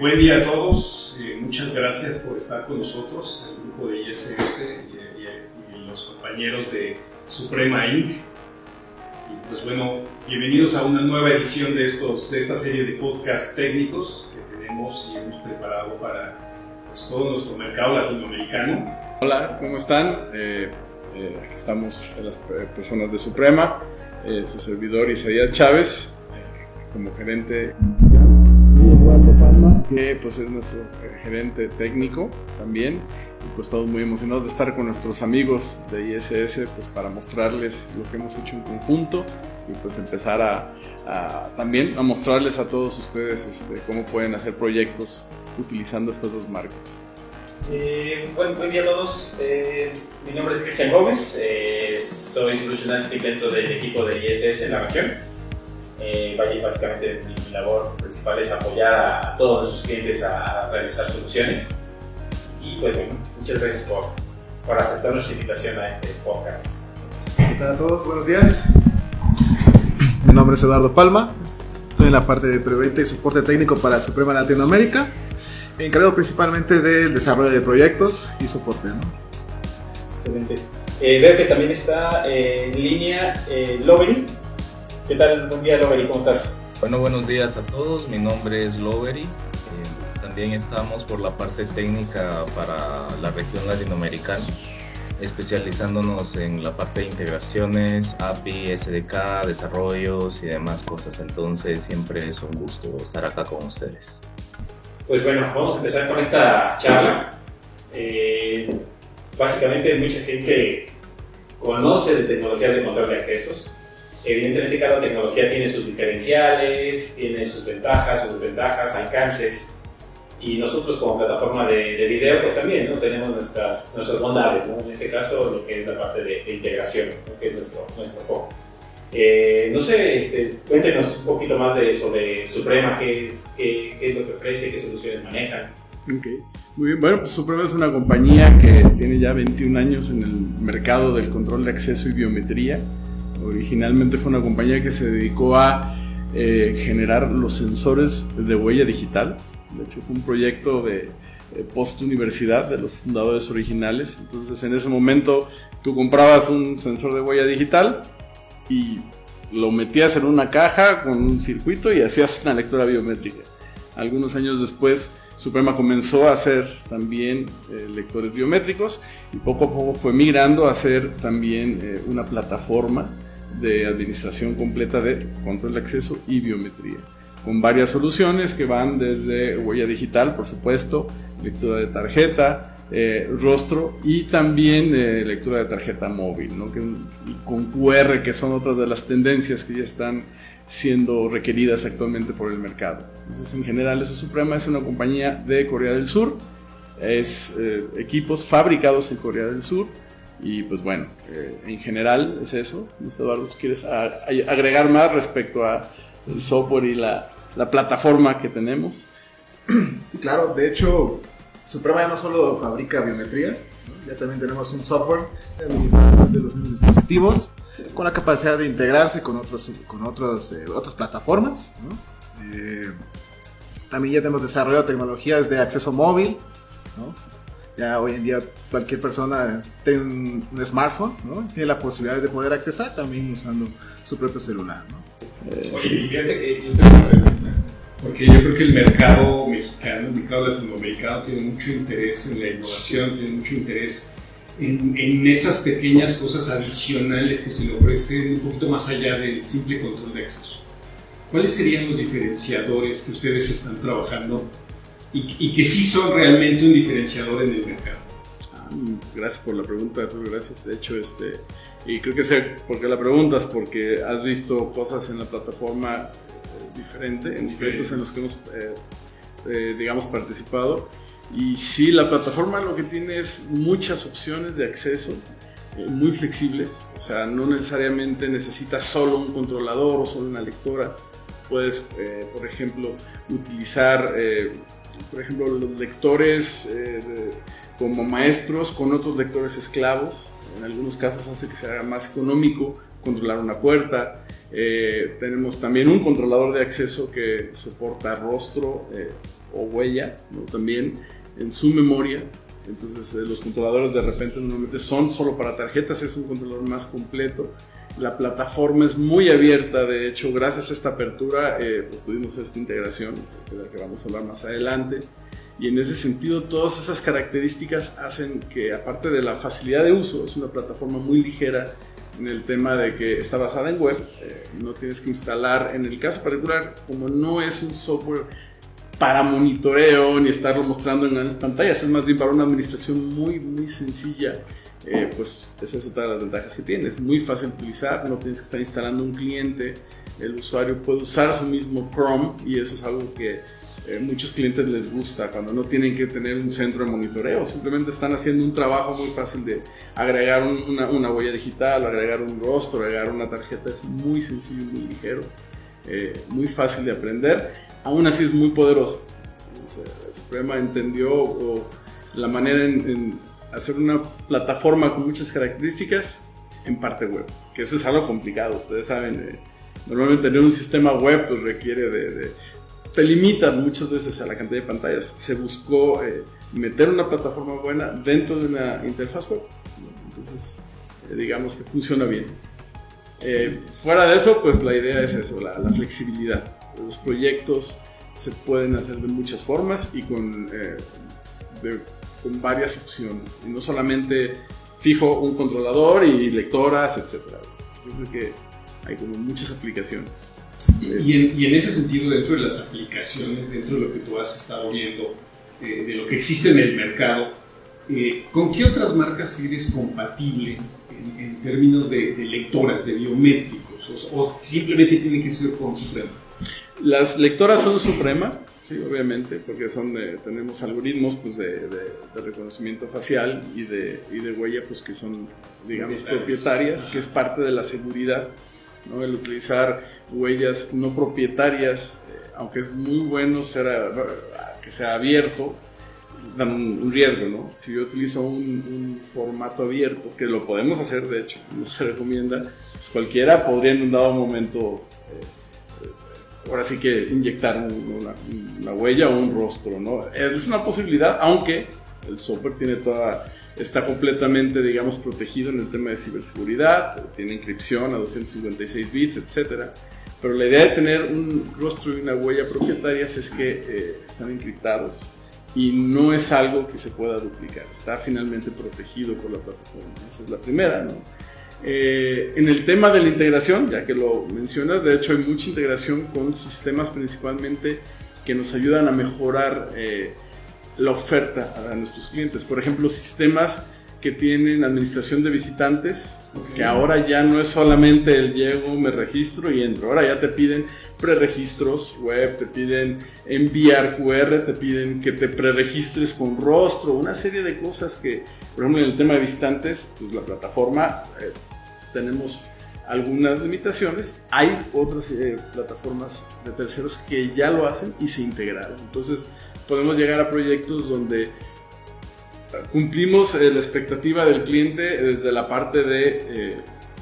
buen día a todos, eh, muchas gracias por estar con nosotros, el grupo de ISS y, los compañeros de Suprema Inc. Y pues bueno, bienvenidos a una nueva edición de, estos, de esta serie de podcasts técnicos que tenemos y hemos preparado para pues, todo nuestro mercado latinoamericano. Hola, ¿cómo están? Eh, eh, aquí estamos las personas de Suprema, su servidor Isaías Chávez, como gerente, que pues es nuestro eh, gerente técnico también, y pues todos muy emocionados de estar con nuestros amigos de ISS, pues para mostrarles lo que hemos hecho en conjunto y pues empezar a, también a mostrarles a todos ustedes este, cómo pueden hacer proyectos utilizando estas dos marcas. Eh, buen, buen día a todos. Eh, mi nombre es Cristian Gómez. soy Solution Architect dentro del equipo de ISS en la región. Eh, básicamente mi, mi labor principal es apoyar a, todos nuestros clientes a, a realizar soluciones. Y pues bueno, muchas gracias por, por aceptar nuestra invitación a este podcast. ¿Qué tal a todos? Buenos días. Mi nombre es Eduardo Palma. Estoy en la parte de preventa y soporte técnico para Suprema Latinoamérica. Encargado principalmente del desarrollo de proyectos y soporte. ¿no? Excelente. Eh, veo que también está eh, en línea eh, Lovery. ¿Qué tal? Buen día, Lovery. ¿Cómo estás? Bueno, buenos días a todos. Mi nombre es Lovery. Eh, también estamos por la parte técnica para la región latinoamericana, especializándonos en la parte de integraciones, API, SDK, desarrollos y demás cosas. Entonces, siempre es un gusto estar acá con ustedes. Pues bueno, vamos a empezar con esta charla. Eh, básicamente mucha gente conoce de tecnologías de control de accesos. Evidentemente cada tecnología tiene sus diferenciales, tiene sus ventajas, sus desventajas, alcances. Y nosotros como plataforma de, de video pues también ¿no? tenemos nuestras, nuestras bondades. ¿no? En este caso lo que es la parte de, de integración, ¿no? que es nuestro, nuestro foco. Eh, no sé, este, cuéntenos un poquito más de, sobre Suprema, qué es, qué, qué es lo que ofrece, qué soluciones manejan. Ok, muy bien. Bueno, pues Suprema es una compañía que tiene ya 21 años en el mercado del control de acceso y biometría. Originalmente fue una compañía que se dedicó a eh, generar los sensores de huella digital. De hecho, fue un proyecto de eh, post-universidad de los fundadores originales. Entonces, en ese momento, tú comprabas un sensor de huella digital y lo metías en una caja con un circuito y hacías una lectura biométrica. Algunos años después, Suprema comenzó a hacer también eh, lectores biométricos y poco a poco fue migrando a hacer también eh, una plataforma de administración completa de control de acceso y biometría, con varias soluciones que van desde huella digital, por supuesto, lectura de tarjeta, eh, rostro y también eh, lectura de tarjeta móvil, ¿no? con QR, que son otras de las tendencias que ya están siendo requeridas actualmente por el mercado. Entonces, en general, eso Suprema es una compañía de Corea del Sur, es eh, equipos fabricados en Corea del Sur y pues bueno, eh, en general es eso. Eduardo, quieres agregar más respecto a el software y la, la plataforma que tenemos. Sí, claro. De hecho, Suprema ya no solo fabrica biometría, ya también tenemos un software de los mismos dispositivos con la capacidad de integrarse con, otros, con otros, eh, otras plataformas. Eh, también ya tenemos desarrollado tecnologías de acceso móvil. ¿no? Ya hoy en día cualquier persona tiene un, un smartphone, ¿no? tiene la posibilidad de poder accesar también usando su propio celular. ¿no? Oye, fíjate que yo tengo una pregunta, porque yo creo que el mercado mexicano, el mercado latinoamericano tiene mucho interés en la innovación, tiene mucho interés en, en esas pequeñas cosas adicionales que se le ofrecen un poquito más allá del simple control de acceso. ¿Cuáles serían los diferenciadores que ustedes están trabajando y, y que sí son realmente un diferenciador en el mercado? Ah, Gracias por la pregunta, gracias. De hecho, este, y creo que sé por qué la preguntas, porque has visto cosas en la plataforma eh, diferente, en proyectos en los que hemos, eh, eh, digamos, participado. Y sí, la plataforma lo que tiene es muchas opciones de acceso, eh, muy flexibles. O sea, no necesariamente necesitas solo un controlador o solo una lectora. Puedes, eh, por ejemplo, utilizar, eh, por ejemplo, los lectores eh, de- como maestros con otros lectores esclavos. En algunos casos hace que sea más económico controlar una puerta. Eh, tenemos también un controlador de acceso que soporta rostro eh, o huella, también en su memoria. Entonces eh, los controladores de repente normalmente son solo para tarjetas, es un controlador más completo. La plataforma es muy abierta, de hecho gracias a esta apertura pues, tuvimos esta integración, de la que vamos a hablar más adelante. Y en ese sentido todas esas características hacen que aparte de la facilidad de uso, es una plataforma muy ligera, en el tema de que está basada en web, eh, no tienes que instalar, en el caso particular, como no es un software para monitoreo ni estarlo mostrando en grandes pantallas, es más bien para una administración muy, muy sencilla, eh, pues esa es otra de las ventajas que tiene, es muy fácil de utilizar, no tienes que estar instalando un cliente, el usuario puede usar su mismo Chrome y eso es algo que eh, muchos clientes les gusta cuando no tienen que tener un centro de monitoreo, simplemente están haciendo un trabajo muy fácil de agregar una, una, huella digital, agregar un rostro, agregar una tarjeta, es muy sencillo, muy ligero, eh, muy fácil de aprender, aún así es muy poderoso. El Suprema entendió la manera en, hacer una plataforma con muchas características en parte web, que eso es algo complicado, ustedes saben. Eh, normalmente tener un sistema web pues, requiere de te limitan muchas veces a la cantidad de pantallas. Se buscó eh, meter una plataforma buena dentro de una interfaz web. Entonces, eh, digamos que funciona bien. Eh, fuera de eso, pues la idea es eso, la, flexibilidad. Los proyectos se pueden hacer de muchas formas y con, con varias opciones. Y no solamente fijo un controlador y lectoras, etc. Yo creo que hay como muchas aplicaciones. Y en, ese sentido, dentro de las aplicaciones, dentro de lo que tú has estado viendo, eh, de lo que existe en el mercado, eh, ¿con qué otras marcas eres compatible en, términos de, lectoras, de biométricos? O, simplemente tiene que ser con Suprema? Las lectoras son Suprema, sí, obviamente, porque son tenemos algoritmos pues, de, reconocimiento facial y de, y de huella pues, que son, digamos, propietarias, que es parte de la seguridad el utilizar huellas no propietarias, eh, aunque es muy bueno ser, que sea abierto, dan un, riesgo, ¿no? Si yo utilizo un, formato abierto, que lo podemos hacer, de hecho, no se recomienda, pues cualquiera podría en un dado momento, ahora sí que inyectar una, una, huella o un rostro, ¿no? Es una posibilidad, aunque el software tiene toda está completamente, digamos, protegido en el tema de ciberseguridad, tiene inscripción a 256 bits, etc. Pero la idea de tener un rostro y una huella propietarias es que eh, están encriptados y no es algo que se pueda duplicar, está finalmente protegido por la plataforma. Esa es la primera, ¿no? Eh, en el tema de la integración, ya que lo mencionas, de hecho hay mucha integración con sistemas principalmente que nos ayudan a mejorar eh, la oferta a nuestros clientes. Por ejemplo, sistemas que tienen administración de visitantes, que ahora ya no es solamente el llego, me registro y entro, ahora ya te piden preregistros web, te piden enviar QR, te piden que te preregistres con rostro, una serie de cosas que, por ejemplo, en el tema de visitantes, pues la plataforma eh, tenemos algunas limitaciones, hay otras eh, plataformas de terceros que ya lo hacen y se integraron. Entonces, podemos llegar a proyectos donde cumplimos eh, la expectativa del cliente desde la parte de eh,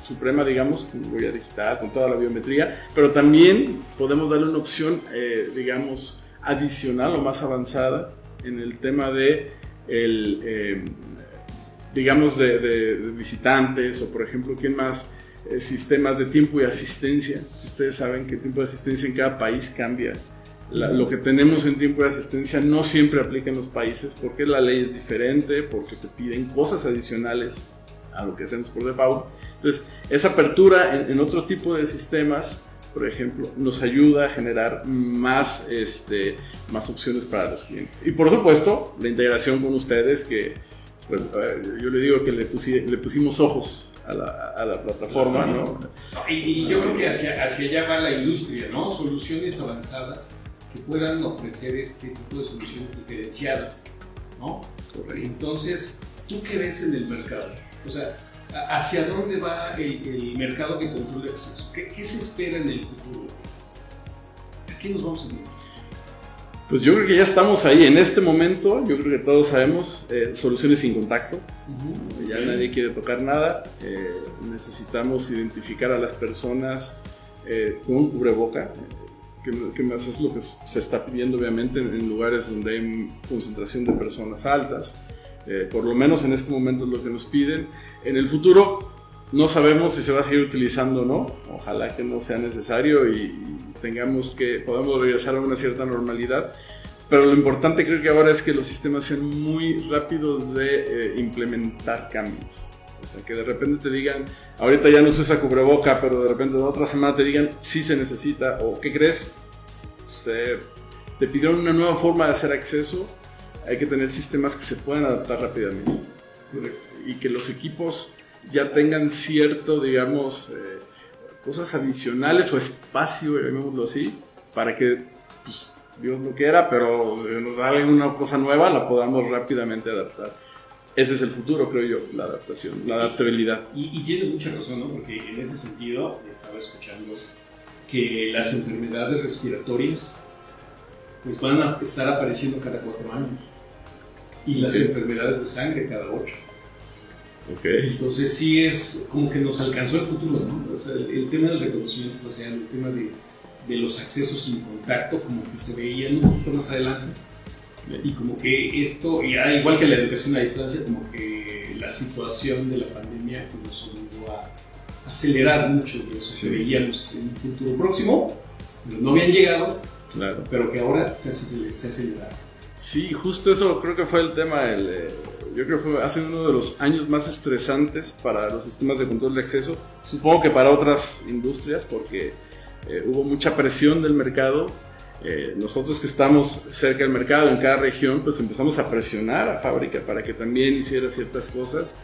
Suprema, digamos, con huella digital, con toda la biometría, pero también podemos darle una opción, digamos, adicional o más avanzada en el tema de, el, digamos, de, visitantes o, por ejemplo, ¿quién más? sistemas de tiempo y asistencia. Ustedes saben que el tiempo de asistencia en cada país cambia lo que tenemos en tiempo de asistencia no siempre aplica en los países porque la ley es diferente, porque te piden cosas adicionales a lo que hacemos por default. Entonces, esa apertura en, otro tipo de sistemas, por ejemplo, nos ayuda a generar más, este, más opciones para los clientes. Y por supuesto, la integración con ustedes, que pues, yo le digo que le, le pusimos ojos a la, a la, plataforma, ¿no? Y, yo creo que hacia, hacia allá va la industria, ¿no? Soluciones avanzadas que puedan ofrecer este tipo de soluciones diferenciadas, ¿no? Entonces, ¿tú qué ves en el mercado? O sea, ¿hacia dónde va el, mercado que controla acceso? ¿Qué, ¿Qué, se espera en el futuro? ¿A qué nos vamos a ir? Pues yo creo que ya estamos ahí. En este momento, yo creo que todos sabemos, eh, soluciones sin contacto. Ya nadie quiere tocar nada. Eh, necesitamos identificar a las personas eh, con un cubreboca, que, más es lo que se está pidiendo obviamente en, lugares donde hay concentración de personas altas. Eh, por lo menos en este momento es lo que nos piden. En el futuro no sabemos si se va a seguir utilizando o no. Ojalá que no sea necesario y, tengamos que, podamos regresar a una cierta normalidad. Pero lo importante creo que ahora es que los sistemas sean muy rápidos de eh, implementar cambios. O sea, que de repente te digan, ahorita ya no se usa cubreboca, pero de repente de otra semana te digan, sí se necesita, o ¿qué crees? Se, te pidieron una nueva forma de hacer acceso, hay que tener sistemas que se puedan adaptar rápidamente. Y que los equipos ya tengan cierto, digamos, eh, cosas adicionales o espacio, llamémoslo así, para que pues, Dios lo quiera, pero si nos sale una cosa nueva, la podamos rápidamente adaptar. Ese es el futuro, creo yo, la adaptación, la adaptabilidad. Y, tiene mucha razón, ¿no? Porque en ese sentido, estaba escuchando que las enfermedades respiratorias pues van a estar apareciendo cada cuatro años y las enfermedades de sangre cada ocho. Okay. Entonces sí es como que nos alcanzó el futuro, ¿no? O sea, el, tema del reconocimiento facial, el tema de, de, los accesos sin contacto, como que se veían un poquito más adelante. Y como que esto, y igual que la educación a distancia, como que la situación de la pandemia nos ayudó a acelerar mucho de eso que veíamos en un futuro próximo, pero no habían llegado, claro. pero que ahora se, se aceleraron. Sí, justo eso creo que fue el tema, el, eh, yo creo que ha sido uno de los años más estresantes para los sistemas de control de acceso, supongo que para otras industrias, porque eh, hubo mucha presión del mercado. Eh, nosotros que estamos cerca del mercado en cada región, pues empezamos a presionar a fábrica para que también hiciera ciertas cosas.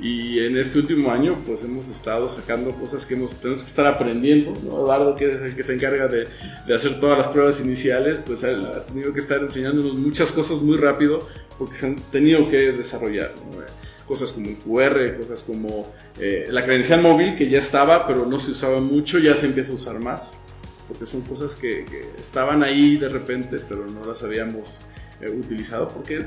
Y en este último año, pues hemos estado sacando cosas que hemos, tenemos que estar aprendiendo. ¿no? Eduardo, que es el que se encarga de, de, hacer todas las pruebas iniciales, pues ha tenido que estar enseñándonos muchas cosas muy rápido porque se han tenido que desarrollar. Cosas como el QR, cosas como eh, la credencial móvil que ya estaba, pero no se usaba mucho, ya se empieza a usar más. Porque son cosas que, estaban ahí de repente, pero no las habíamos eh, utilizado porque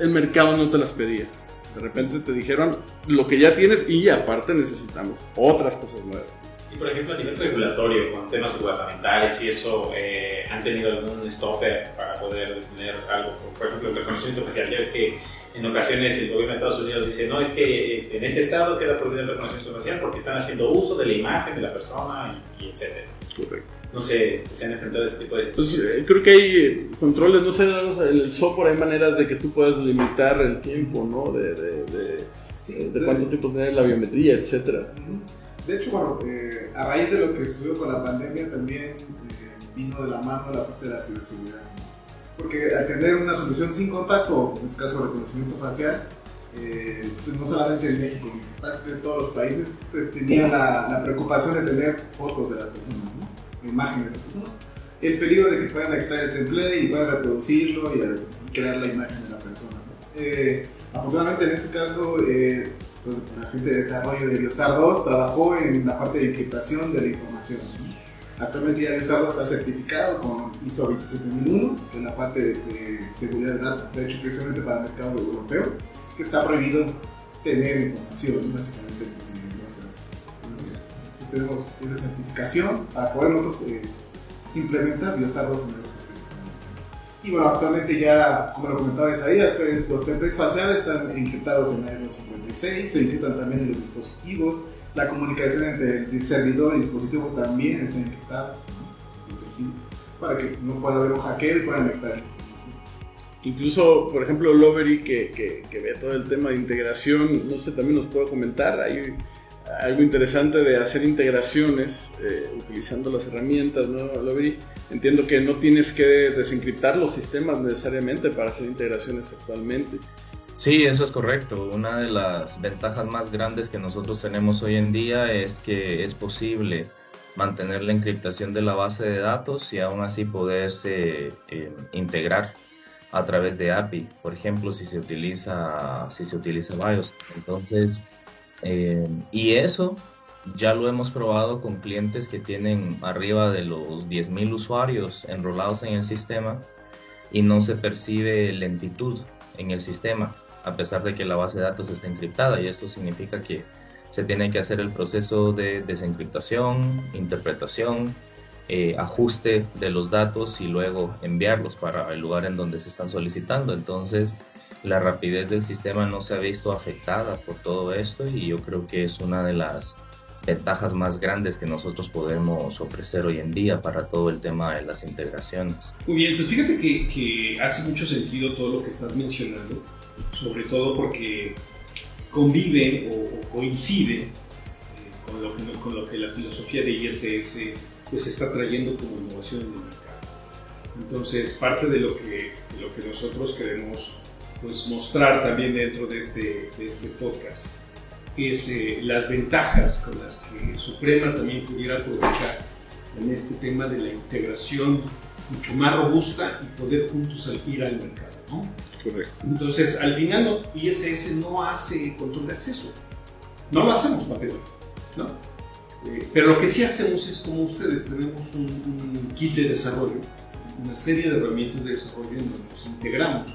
el mercado no te las pedía. De repente te dijeron lo que ya tienes y aparte necesitamos otras cosas nuevas. Y por ejemplo, a nivel regulatorio, con temas gubernamentales y eso, eh, ¿han tenido algún stopper para poder tener algo? Por ejemplo, el reconocimiento facial. Ya ves que en ocasiones el gobierno de Estados Unidos dice, no, es que este, en este estado queda prohibido el reconocimiento facial porque están haciendo uso de la imagen de la persona y, y etcétera. Correcto no sé, este, se han enfrentado a este tipo de pues. Pues, creo que hay controles, no sé, el software hay maneras de que tú puedas limitar el tiempo, ¿no? De, de, de, de cuánto tiempo tener la biometría, etcétera. De hecho, bueno, eh, a raíz de lo que sucedió con la pandemia también eh, vino de la mano la parte de la ciberseguridad. Porque al tener una solución sin contacto, en este caso reconocimiento facial, eh, pues no solamente en México, en parte de todos los países, pues tenían la, la preocupación de tener fotos de las personas, ¿no? Imágenes el peligro de que puedan extraer el template y puedan reproducirlo y crear la imagen de la persona. Eh, afortunadamente en este caso eh, pues, la gente de desarrollo de Biostar 2 trabajó en la parte de encriptación de la información. Actualmente ya Biostar 2 está certificado con ISO 27001 en la parte de, seguridad de datos, de hecho precisamente para el mercado europeo, que está prohibido tener información básicamente tenemos esa certificación para poder nosotros eh, implementar 2 en el y bueno, actualmente ya, como lo comentaba Isaías, pues, los templates faciales están encriptados en la 56, se encriptan también en los dispositivos, la comunicación entre el servidor y el dispositivo también está encriptada, para que no pueda haber un hackeo y puedan extraer información. Incluso, por ejemplo, Lovery, que, que, que ve todo el tema de integración, no sé, también nos puede comentar, hay algo interesante de hacer integraciones eh, utilizando las herramientas, ¿no, Entiendo que no tienes que desencriptar los sistemas necesariamente para hacer integraciones actualmente. Sí, eso es correcto. Una de las ventajas más grandes que nosotros tenemos hoy en día es que es posible mantener la encriptación de la base de datos y aún así poderse eh, integrar a través de API, por ejemplo, si se utiliza si se utiliza BIOS. Entonces, eh, y eso ya lo hemos probado con clientes que tienen arriba de los 10.000 usuarios enrolados en el sistema y no se percibe lentitud en el sistema a pesar de que la base de datos está encriptada y esto significa que se tiene que hacer el proceso de desencriptación, interpretación, eh, ajuste de los datos y luego enviarlos para el lugar en donde se están solicitando. Entonces, la rapidez del sistema no se ha visto afectada por todo esto y yo creo que es una de las ventajas más grandes que nosotros podemos ofrecer hoy en día para todo el tema de las integraciones. Muy bien, pues fíjate que, que hace mucho sentido todo lo que estás mencionando, sobre todo porque convive o, coincide eh, con, lo que, con, lo que, la filosofía de ISS pues está trayendo como innovación en el mercado. Entonces, parte de lo que, de lo que nosotros queremos pues, mostrar también dentro de este, de este podcast es eh, las ventajas con las que Suprema también pudiera aprovechar en este tema de la integración mucho más robusta y poder juntos ir al mercado. ¿no? Correcto. Entonces, al final, ISS no hace control de acceso. No lo hacemos para. ¿no? Eh, pero lo que sí hacemos es, como ustedes, tenemos un, un, kit de desarrollo, una serie de herramientas de desarrollo en donde nos integramos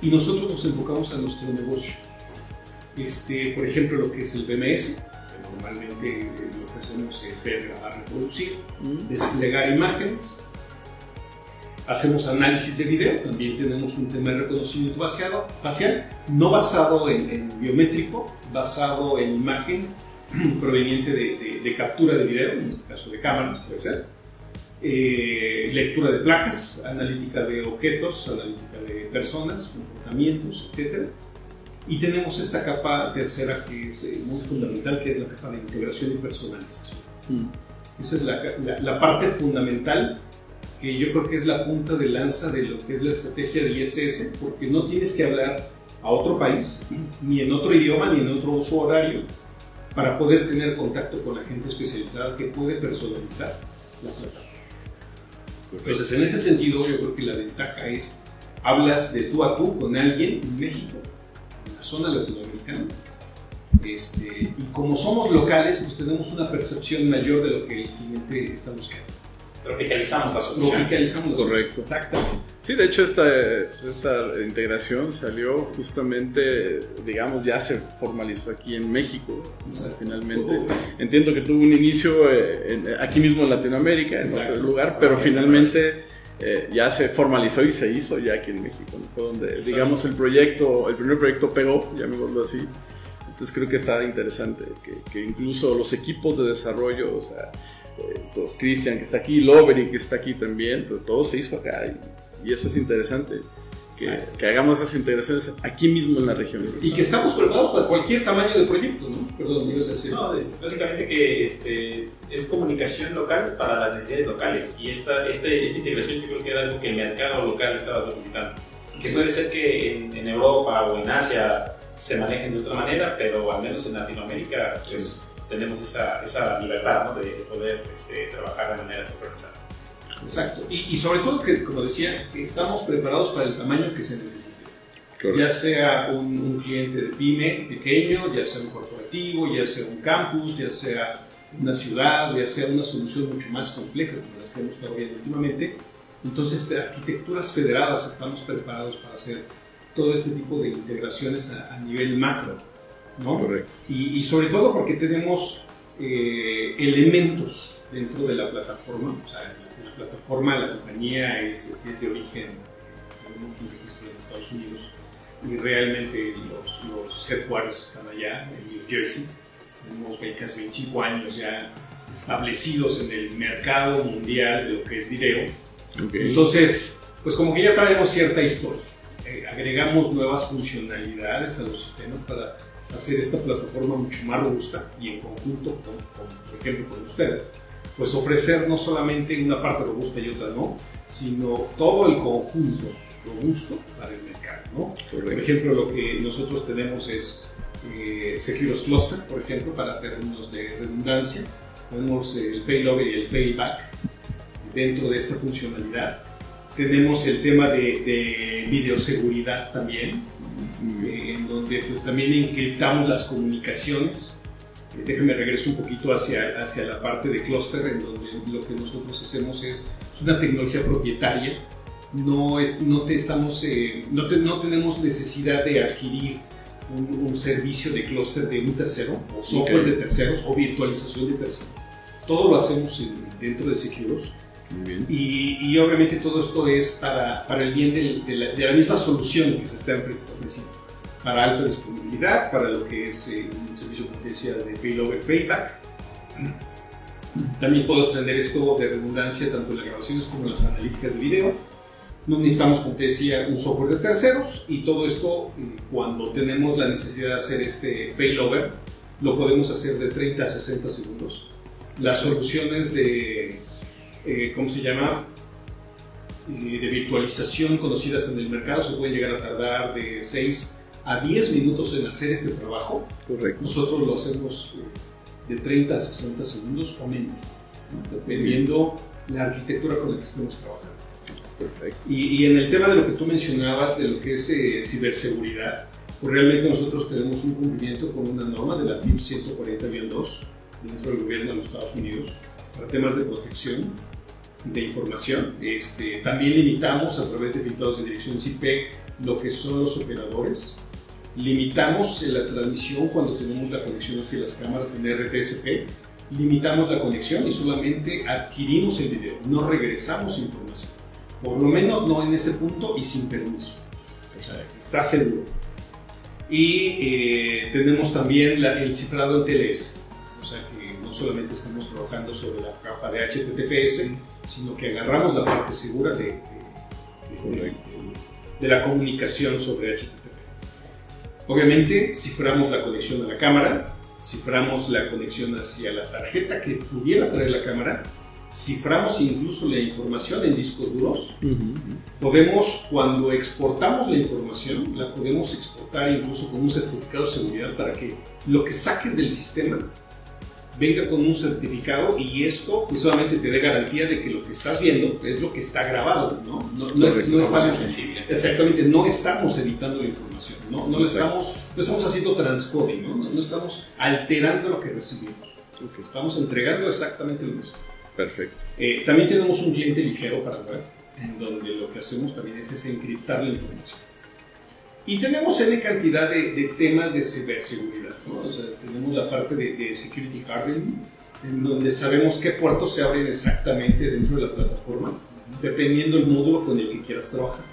y nosotros nos enfocamos a nuestro negocio. Este, por ejemplo, lo que es el BMS, que normalmente lo que hacemos es ver, grabar, reproducir, mm. desplegar imágenes, hacemos análisis de video, también tenemos un tema de reconocimiento facial, no basado en, biométrico, basado en imagen proveniente de, captura de video, en este caso de cámaras puede ser, eh, lectura de placas, analítica de objetos, analítica de personas, comportamientos, etc. Y tenemos esta capa tercera que es eh, muy fundamental, que es la capa de integración y personalización. Mm. Esa es la, la parte fundamental que yo creo que es la punta de lanza de lo que es la estrategia del ISS, porque no tienes que hablar a otro país, ni en otro idioma, ni en otro uso horario, para poder tener contacto con la gente especializada que puede personalizar la plataforma. Entonces, en ese sentido, yo creo que la ventaja es, hablas de tú a tú con alguien en México, en la zona latinoamericana, este, y como somos locales, pues tenemos una percepción mayor de lo que el cliente está buscando. Tropicalizamos la solución. Tropicalizamos la Correcto. Exactamente. Sí, de hecho esta, esta integración salió justamente, digamos, ya se formalizó aquí en México, finalmente. Entiendo que tuvo un inicio eh, aquí mismo en Latinoamérica, en otro lugar, pero finalmente eh, ya se formalizó y se hizo ya aquí en México, Fue donde, digamos, el proyecto, el primer proyecto pegó, llamémoslo así. Entonces creo que está interesante, que, que incluso los equipos de desarrollo, o sea, eh, Cristian que está aquí, Lovery que está aquí también, todo, se hizo acá y, eso es interesante. Que, que, hagamos esas integraciones aquí mismo en la región. Y que estamos preparados para cualquier tamaño de proyecto, ¿no? Perdón, ibas a decir. No, este, básicamente que este, es comunicación local para las necesidades locales. Y esta, este, esta integración yo creo que era algo que el mercado local estaba solicitando. Que puede ser que en, en Europa o en Asia se manejen de otra manera, pero al menos en Latinoamérica, pues tenemos esa, esa libertad ¿no? de poder este, trabajar de manera sincronizada. Exacto. Y, y, sobre todo que, como decía, estamos preparados para el tamaño que se necesite. Ya sea un, un, cliente de pyme pequeño, ya sea un corporativo, ya sea un campus, ya sea una ciudad, ya sea una solución mucho más compleja como las que hemos estado viendo últimamente. Entonces, arquitecturas federadas estamos preparados para hacer todo este tipo de integraciones a, a nivel macro ¿no? Y, y, sobre todo porque tenemos eh, elementos dentro de la plataforma. O sea, plataforma, la compañía es, es, de origen, tenemos un registro en Estados Unidos y realmente los, los headquarters están allá, en New Jersey. Tenemos casi 25 años ya establecidos en el mercado mundial de lo que es video. Entonces, pues como que ya traemos cierta historia. Eh, agregamos nuevas funcionalidades a los sistemas para hacer esta plataforma mucho más robusta y en conjunto, con, por ejemplo, con ustedes, pues ofrecer no solamente una parte robusta y otra no, sino todo el conjunto robusto para el mercado. ¿no? Por ejemplo, lo que nosotros tenemos es eh, Securus Cluster, por ejemplo, para términos de redundancia. Tenemos el failover y el failback dentro de esta funcionalidad. Tenemos el tema de, de videoseguridad también, en donde pues también encriptamos las comunicaciones. Déjenme regreso un poquito hacia, hacia la parte de clúster, en donde lo que nosotros hacemos es, una tecnología propietaria. No, es, no, te estamos, eh, no, no tenemos necesidad de adquirir un, un servicio de clúster de un tercero, o software Ok. de terceros, o virtualización de terceros. Todo lo hacemos en- dentro de bien. Y, y obviamente todo esto es para, para el bien del- de, la, de la misma solución que se está ofre- ofreciendo. Para alta disponibilidad, para lo que es eh, un servicio decía, de failover payback. También puedo extender esto de redundancia tanto en las grabaciones como en las analíticas de video. No necesitamos, como te decía, un software de terceros y todo esto, eh, cuando tenemos la necesidad de hacer este failover, lo podemos hacer de 30 a 60 segundos. Las soluciones de, eh, ¿cómo se llama? De virtualización conocidas en el mercado se pueden llegar a tardar de 6 a 10 minutos en hacer este trabajo. Correcto. Nosotros lo hacemos eh, de 30 a 60 segundos o menos, ¿no? dependiendo la arquitectura con la que estemos trabajando. Perfecto. Y, y en el tema de lo que tú mencionabas, de lo que es eh, ciberseguridad, pues realmente nosotros tenemos un cumplimiento con una norma de la FIP 140-2 dentro del gobierno de los Estados Unidos para temas de protección de información. Este, también limitamos a través de filtrados de direcciones IP lo que son los operadores. Limitamos la transmisión cuando tenemos la conexión hacia las cámaras en RTSP. Limitamos la conexión y solamente adquirimos el video, no regresamos información. Por lo menos no en ese punto y sin permiso. O sea, está seguro. Y eh, tenemos también la- el cifrado en TLS. O sea que no solamente estamos trabajando sobre la capa de HTTPS, sino que agarramos la parte segura de, de- de- de- la comunicación sobre HTTP. Obviamente, ciframos la conexión a la cámara, ciframos la conexión hacia la tarjeta que pudiera traer la cámara, ciframos incluso la información en discos duros. Podemos, cuando exportamos la información, la podemos exportar incluso con un certificado de seguridad para que lo que saques del sistema venga con un certificado y esto pues, solamente te dé garantía de que lo que estás viendo es lo que está grabado, ¿no? No, no es, no estamos, sensible. exactamente, no estamos editando la información, no, no, le estamos, no estamos haciendo transcoding, ¿no? No, no estamos alterando lo que recibimos, estamos entregando exactamente lo mismo. Perfecto. Eh, también tenemos un cliente ligero para web, en donde lo que hacemos también es, es encriptar la información. Y tenemos N cantidad de, de temas de ciberseguridad, ¿no? O sea, tenemos la parte de, de security hardening, en donde sabemos qué puertos se abren exactamente dentro de la plataforma, dependiendo del módulo con el que quieras trabajar.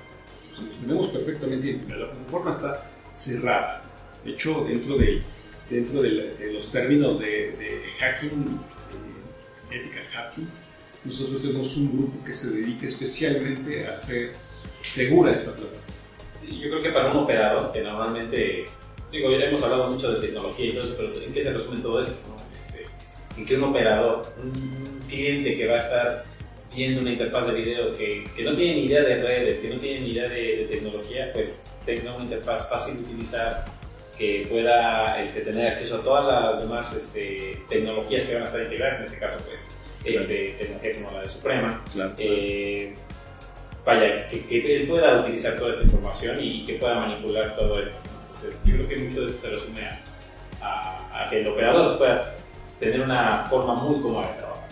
Entonces, tenemos perfectamente identificados. La plataforma está cerrada. De hecho, dentro de, dentro de, la- de los términos de, de hacking, eh, ética hacking, nosotros tenemos un grupo que se dedica especialmente a hacer segura esta plataforma. Yo creo que para un operador que normalmente, digo, ya hemos hablado mucho de tecnología y todo eso, pero ¿en qué se resume todo esto? no? Este, en que un operador, un cliente que va a estar viendo una interfaz de video que, que no tiene ni idea de redes, que no tiene ni idea de, de tecnología, pues tenga una interfaz fácil de utilizar, que pueda este, tener acceso a todas las demás este, tecnologías que van a estar integradas, en este caso, pues, este, tecnología como la de Suprema, Claro. eh, vaya, que, que él pueda utilizar toda esta información y que pueda manipular todo esto. Entonces, yo creo que mucho de esto se resume a, a- a que el operador pueda tener una forma muy cómoda de trabajar.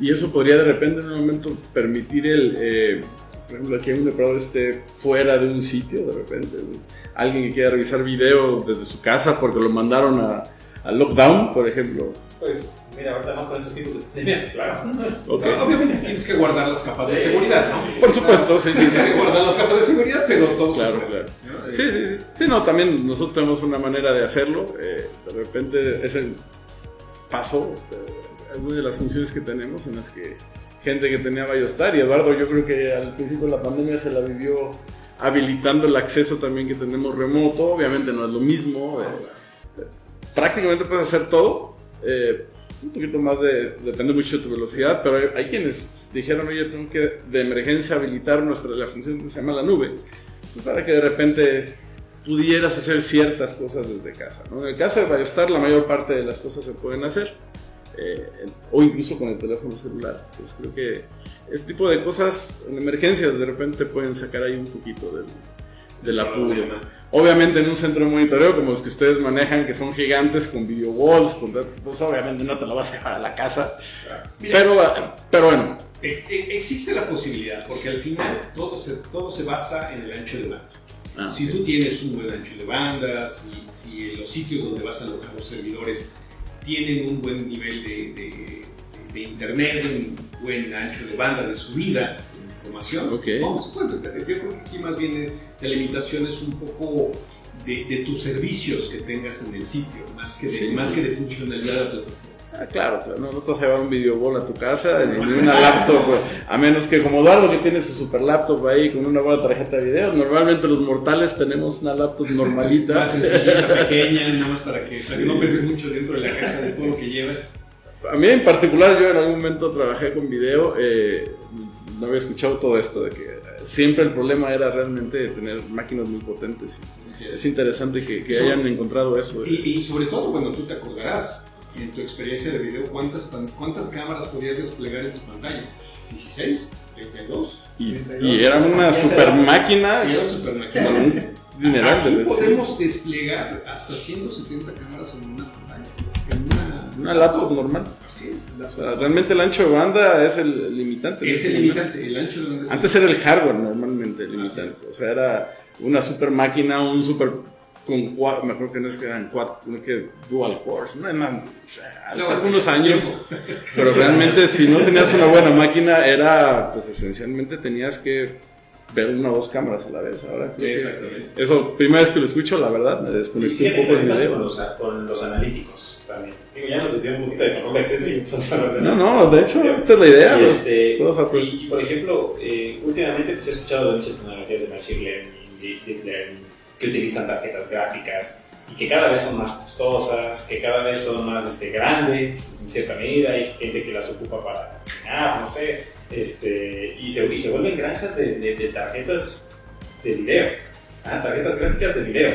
Y eso podría de repente en un momento permitir el, eh, por ejemplo, que un operador esté fuera de un sitio, de repente, alguien que quiera revisar video desde su casa porque lo mandaron a, a lockdown, por ejemplo. Pues, mira, ahorita más con estos tipos de... claro. Ok. No, Obviamente tienes que guardar las capas de seguridad, ¿no? Por supuesto, sí, sí, Tienes sí. que guardar las capas de seguridad, pero todo Claro, claro. ¿no? Sí, sí, sí. Sí, no, también nosotros tenemos una manera de hacerlo. eh, de repente es el paso, eh, algunas de las funciones que tenemos en las que gente que tenía Biostar y Eduardo yo creo que al principio de la pandemia se la vivió habilitando el acceso también que tenemos remoto. Obviamente no es lo mismo. eh, prácticamente puedes hacer todo. eh, un poquito más de, depende mucho de tu velocidad, pero hay, quienes dijeron, oye, tengo que de emergencia habilitar nuestra, la función que se llama la nube, pues, para que de repente pudieras hacer ciertas cosas desde casa. En el caso de Biostar, la mayor parte de las cosas se pueden hacer, eh, o incluso con el teléfono celular. Entonces creo que este tipo de cosas en emergencias de repente pueden sacar ahí un poquito del, del apuro. Obviamente en un centro de monitoreo como los que ustedes manejan, que son gigantes con video walls, con, pues obviamente no te lo vas a llevar a la casa. Mira, Pero, pero bueno, ex- existe la posibilidad, porque al final todo se, todo se basa en el ancho de banda. Ah, si tú tienes un buen ancho de banda, si, si los sitios donde vas a alojar los servidores tienen un buen nivel de, de- de internet, un buen ancho de banda de subida de información, Ok. vamos, pues, yo creo que aquí más bien la limitación es un poco de, de tus servicios que tengas en el sitio, más que de, Sí, más sí. que de funcionalidad de la plataforma. Ah, claro, claro, no, no te vas a llevar un videoball a tu casa ni una laptop, pues, a menos que como Eduardo que tiene su super laptop ahí con una buena tarjeta de video. Normalmente los mortales tenemos una laptop normalita. Más sencillita, pequeña, nada más para que, para que no pese mucho dentro de la caja de todo lo que llevas. A mí en particular, yo en algún momento trabajé con video, eh, no había escuchado todo esto, de que eh, siempre el problema era realmente tener máquinas muy potentes. Es interesante que, que hayan encontrado eso. Y, y sobre todo, bueno, tú te acordarás, en tu experiencia de video, ¿cuántas, cuántas cámaras podías desplegar en tu pantalla? ¿16? ¿32? Y, y era una super máquina Y era un super máquina. un dineral Aquí de sí. podemos desplegar hasta 170 cámaras en una pantalla. En una, Una laptop normal. O sea, realmente el ancho de banda es el limitante. Es el limitante, el ancho de banda es el Antes era el hardware normalmente el limitante. O sea, era una super máquina, un super con cuatro, mejor que no es que eran cuatro, que dual cores, no, no, hace No, algunos años, pero realmente si no tenías una buena máquina era, pues esencialmente tenías que ver una o dos cámaras a la vez. Ahora que- Exactamente. eso, primera vez que lo escucho, la verdad, me desconecté un poco que el pasa video. con los, con los analíticos también. Digo, ya nos desvió un poquito de control de acceso y empezamos a hablar de No, no, de hecho, esta es la idea. Y, pues, este, y, y, por ejemplo, eh, últimamente pues, he escuchado de muchas tecnologías de Machine Learning, Deep Learning, que utilizan tarjetas gráficas y que cada vez son más costosas, que cada vez son más este, grandes, en cierta medida. Hay gente que las ocupa para cocinar, no sé, este, y, se, y se vuelven granjas de, de- de tarjetas de video, ah, tarjetas gráficas de video.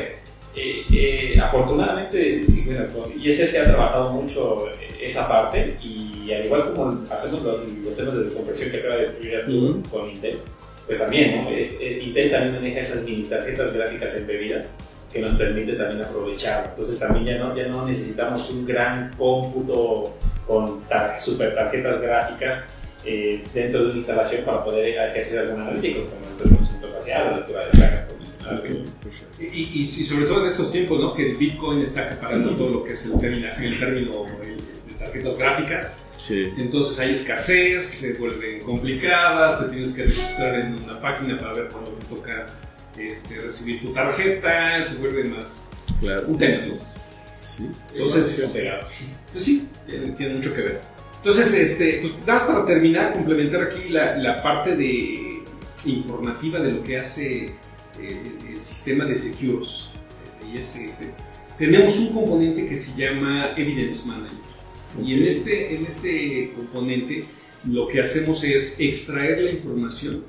Eh, eh, afortunadamente, bueno, con ISS ha trabajado mucho eh, esa parte y al igual como hacemos los, los temas de descompresión que acaba de describir Arturo Ujú. con Intel, pues también, ¿no? Eh, Intel también maneja esas mini tarjetas gráficas embebidas que nos permite también aprovechar. Entonces también ya no, ya no necesitamos un gran cómputo con tar- super tarjetas gráficas eh, dentro de una instalación para poder ejercer algún analítico, como el reconocimiento facial, la lectura de placa, ejemplo. Y, y, y sobre todo en estos tiempos, ¿no? Que el Bitcoin está acaparando todo lo que es el término, el término de tarjetas gráficas. Sí. Entonces hay escasez, se vuelven complicadas, te tienes que registrar en una página para ver cuándo te toca este, recibir tu tarjeta, se vuelve más Claro. un tema, ¿no? Sí. Entonces, Pegado. pues sí, tiene, tiene mucho que ver. Entonces, este, pues nada más para terminar, complementar aquí la, la parte de informativa de lo que hace eh, el, el sistema de Secures, de ISS. Tenemos un componente que se llama Evidence Manager. Y en este, en este componente lo que hacemos es extraer la información,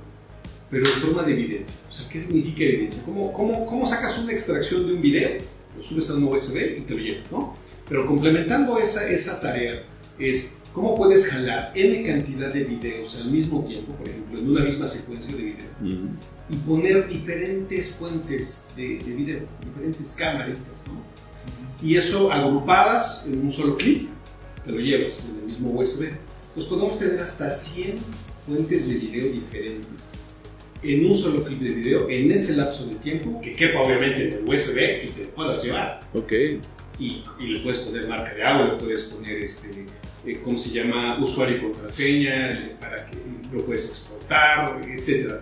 pero en forma de evidencia. O sea, ¿qué significa evidencia? ¿Cómo, cómo, cómo sacas una extracción de un video? Lo subes a un USB y te lo llevas, ¿no? Pero complementando esa, esa tarea es cómo puedes jalar N cantidad de videos al mismo tiempo, por ejemplo, en una misma secuencia de video, Ujú. y poner diferentes fuentes de, de video, diferentes cámaras, ¿no? Y eso agrupadas en un solo clip, te lo llevas en el mismo USB. Pues podemos tener hasta 100 fuentes de video diferentes en un solo clip de video, en ese lapso de tiempo, que quepa obviamente en el USB y te lo puedas llevar. Ok. Y, y le puedes poner marca de agua, le puedes poner, este, eh, ¿cómo se llama? Usuario y contraseña, eh, para que lo puedes exportar, etc.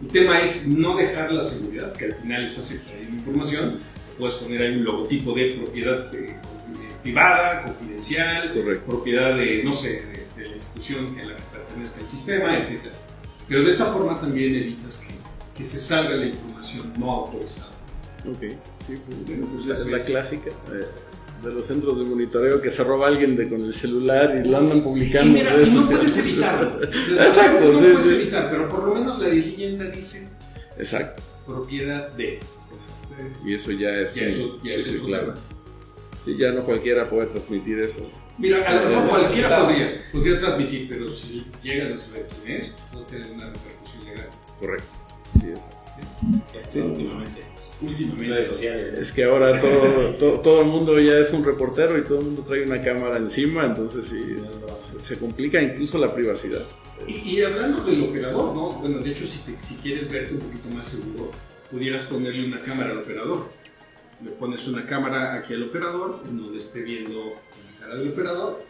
El tema es no dejar la seguridad, que al final estás extrayendo información, puedes poner ahí un logotipo de propiedad eh, privada, confidencial, Correcto. propiedad de, no sé, de, de la institución a la que pertenezca el sistema, etc. Pero de esa forma también evitas que, que se salga la información no autorizada. Ok, sí, pues, bueno, pues la, la clásica eh, de los centros de monitoreo que se roba alguien de, con el celular y lo andan Y publicando. mira, en redes no puedes evitarlo. Exacto, no sí, puedes sí. evitar, pero por lo menos la leyenda dice Exacto. propiedad de. Y eso ya es. Ya un- eso- ya sí, es claro. Sí, ya no cualquiera puede transmitir eso. Mira, a lo mejor Eh, cualquiera claro. podría, podría transmitir, pero si llegan a saber quién es, puede tener una repercusión legal. Correcto. Sí. Sí, Sí. últimamente. Redes sociales. Es que ahora todo, todo, todo el mundo ya es un reportero y todo el mundo trae una cámara encima, entonces sí, se, se complica incluso la privacidad. Y, y hablando del operador, ¿no? Bueno, de hecho, si, te- si quieres verte un poquito más seguro, pudieras ponerle una cámara al operador. Le pones una cámara aquí al operador, en donde esté viendo la cara del operador,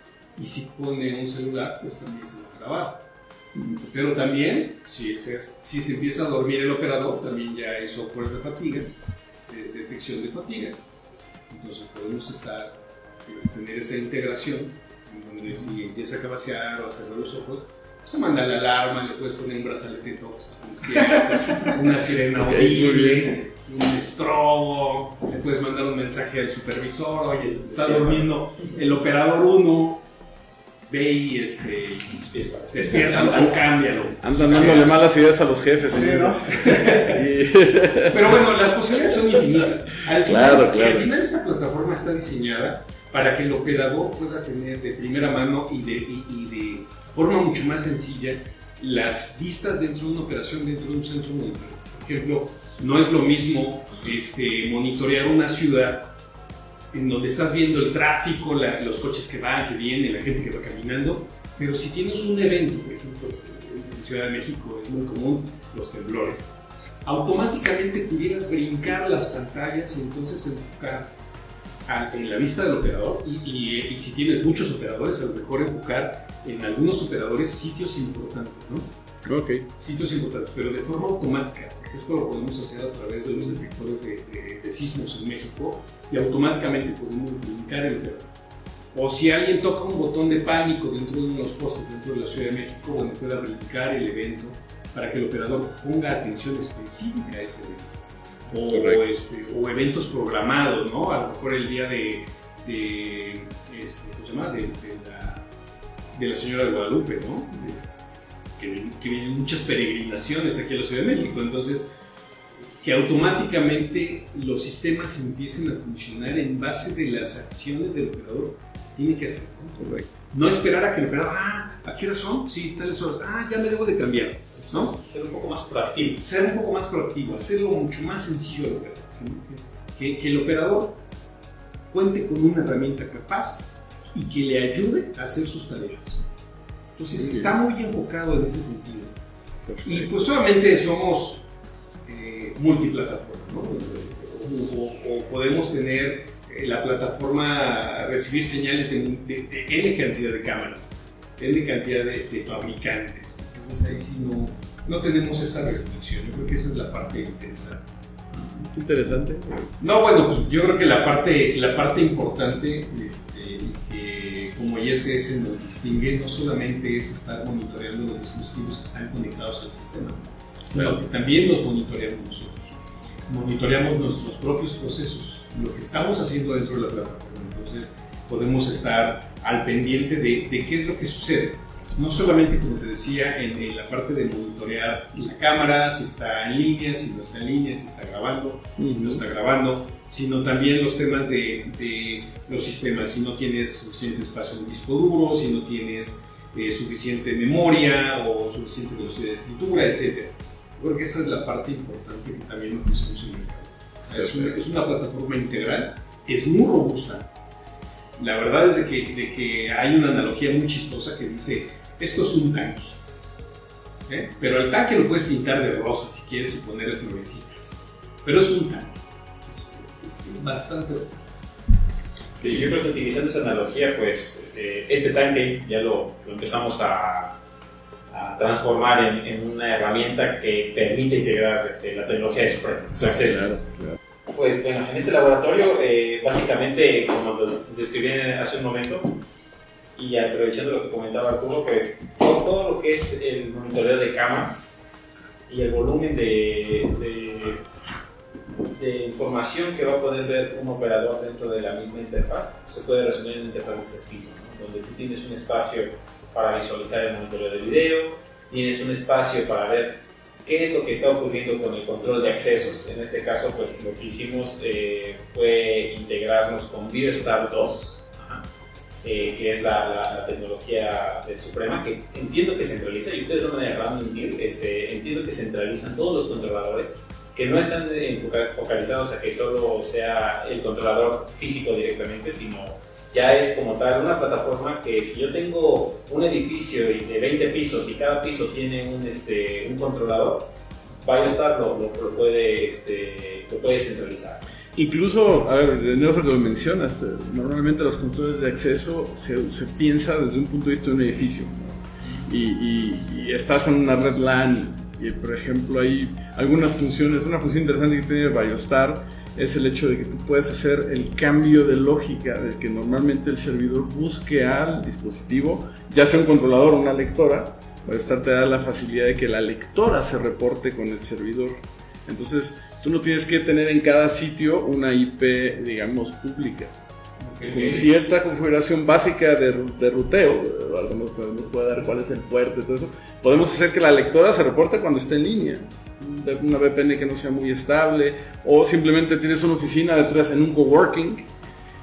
y si pone un celular, pues también se va a grabar. Pero también, si se, si se empieza a dormir el operador, también ya hay softwares de fatiga, de detección de fatiga. Entonces podemos estar, tener esa integración, en donde si empieza a cabecear o a cerrar los ojos, se manda la alarma, le puedes poner un brazalete tóxico, una sirena audible, un estrobo, le puedes mandar un mensaje al supervisor, oye, está durmiendo el operador 1, ve y este, despierta o cámbialo. Andan dándole malas ideas a los jefes, señores. Pero bueno, las posibilidades son infinitas. Al final, Claro, claro. al final esta plataforma está diseñada para que el operador pueda tener de primera mano y de, y- y de forma mucho más sencilla las vistas dentro de una operación dentro de un centro monitoreo. Por ejemplo, no es lo mismo este, monitorear una ciudad en donde estás viendo el tráfico, la- los coches que van, que vienen, la gente que va caminando, pero si tienes un evento, por ejemplo, en Ciudad de México es muy común los temblores, automáticamente pudieras brincar las pantallas y entonces enfocar en la vista del operador y, y- y si tienes muchos operadores, a lo mejor enfocar en algunos operadores sitios importantes, ¿no? Ok. Sitios importantes, pero de forma automática, esto lo podemos hacer a través de los detectores de, de- de sismos en México y automáticamente podemos brincar el operador. O si alguien toca un botón de pánico dentro de uno de los postes dentro de la Ciudad de México, donde pueda brincar el evento para que el operador ponga atención específica a ese evento. O, este, o eventos programados, ¿no? A lo mejor el día de, de, este, ¿cómo se llama? De, de la, de la Señora de Guadalupe, ¿no? Que, que vienen muchas peregrinaciones aquí a la Ciudad de México. Entonces, que automáticamente los sistemas empiecen a funcionar en base de las acciones del operador. Tiene que hacer, ¿no? Correcto. No esperar a que el operador, ah, ¿a qué horas son? Sí, tales horas. Ah, ya me debo de cambiar, ¿no? Ser un poco más proactivo. Ser un poco más proactivo, hacerlo mucho más sencillo al operador. ¿no? Que, que el operador cuente con una herramienta capaz y que le ayude a hacer sus tareas. Entonces, Muy está muy enfocado en ese sentido. Y Perfecto. pues solamente somos eh, multiplataforma, ¿no? O, o- o podemos tener eh, la plataforma, recibir señales de, de- de N cantidad de cámaras, N cantidad de, de fabricantes. Entonces ahí sí no, no tenemos esa restricción. Yo creo que esa es la parte interesante. Interesante. No, bueno, pues yo creo que la parte, la parte importante, este, que como ISS nos distingue, no solamente es estar monitoreando los dispositivos que están conectados al sistema, sino que también los monitoreamos nosotros. Monitoreamos nuestros propios procesos, lo que estamos haciendo dentro de la plataforma. Entonces, podemos estar al pendiente de, de qué es lo que sucede. No solamente, como te decía, en, en la parte de monitorear la cámara, si está en línea, si no está en línea, si está grabando, si no está grabando, sino también los temas de, de los sistemas, si no tienes suficiente espacio en el disco duro, si no tienes eh, suficiente memoria o suficiente velocidad de escritura, etc. Creo que esa es la parte importante que también ofrecemos en el mercado. Es una, es una plataforma integral, es muy robusta. La verdad es de que, de que hay una analogía muy chistosa que dice, esto es un tanque. ¿eh? Pero al tanque lo puedes pintar de rosa si quieres y ponerle florecitas. Pero es un tanque. Es, es bastante. Sí, yo creo que utilizando esa analogía, pues eh, este tanque ya lo, lo empezamos a, a transformar en, en una herramienta que permite integrar este, la tecnología de Supreme. Entonces, Claro, claro. Pues bueno, en este laboratorio, eh, básicamente, como los describí hace un momento, y aprovechando lo que comentaba Arturo, pues todo, lo que es el monitoreo de cámaras y el volumen de, de, de información que va a poder ver un operador dentro de la misma interfaz, se puede resumir en una interfaz de este estilo, ¿no? donde tú tienes un espacio para visualizar el monitoreo de video, tienes un espacio para ver qué es lo que está ocurriendo con el control de accesos. En este caso, pues lo que hicimos eh, fue integrarnos con BioStar 2, ajá, eh, que es la, la- la tecnología Suprema, que entiendo que centraliza, y ustedes no me dejarán mentir, este, entiendo que centralizan todos los controladores, que no están focalizados a que solo sea el controlador físico directamente, sino ya es como tal una plataforma que si yo tengo un edificio de 20 pisos y cada piso tiene un, este, un controlador, BioStar lo, lo, lo puede, este, lo puede centralizar. Incluso, a ver, en lo que mencionas, eh, normalmente los controles de acceso se, se piensa desde un punto de vista de un edificio. y, y, estás en una red LAN y, por ejemplo, hay algunas funciones. Una función interesante que tiene BioStar es el hecho de que tú puedes hacer el cambio de lógica de que normalmente el servidor busque al dispositivo, ya sea un controlador o una lectora. BioStar te da la facilidad de que la lectora se reporte con el servidor. Entonces, tú no tienes que tener en cada sitio una IP, digamos, pública. Okay. Con cierta configuración básica de, de ruteo, algo nos, nos puede dar cuál es el puerto y todo eso, podemos hacer que la lectora se reporte cuando esté en línea. Una VPN que no sea muy estable, o simplemente tienes una oficina detrás en un coworking